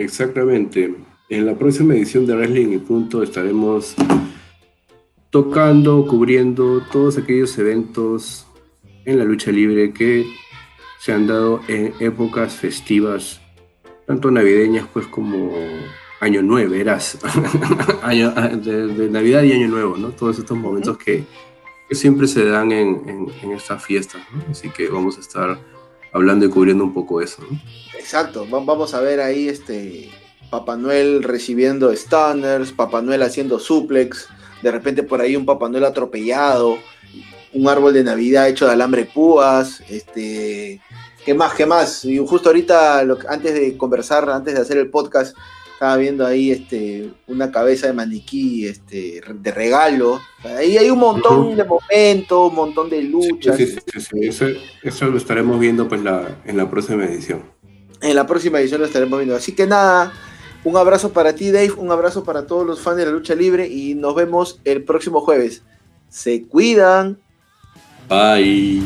Exactamente. En la próxima edición de Wrestling y Punto estaremos tocando, cubriendo todos aquellos eventos en la lucha libre que se han dado en épocas festivas, tanto navideñas pues como Año Nuevo, eras [LAUGHS] Año- de, de Navidad y Año Nuevo, ¿no? Todos estos momentos que, que siempre se dan en, en, en estas fiestas, ¿no? Así que vamos a estar hablando y cubriendo un poco eso, ¿no? Exacto. Va- Vamos a ver ahí este Papá Noel recibiendo stunners, Papá Noel haciendo suplex, de repente por ahí un Papá Noel atropellado, un árbol de Navidad hecho de alambre púas, este, ¿qué más? ¿Qué más? Y justo ahorita, antes de conversar, antes de hacer el podcast, estaba viendo ahí este, una cabeza de maniquí este, de regalo. Ahí hay un montón de momentos, un montón de luchas. sí, sí, sí, sí. Eso, eso lo estaremos viendo pues la, en la próxima edición. En la próxima edición lo estaremos viendo. Así que nada, un abrazo para ti, Dave, un abrazo para todos los fans de la lucha libre y nos vemos el próximo jueves. Se cuidan. Bye.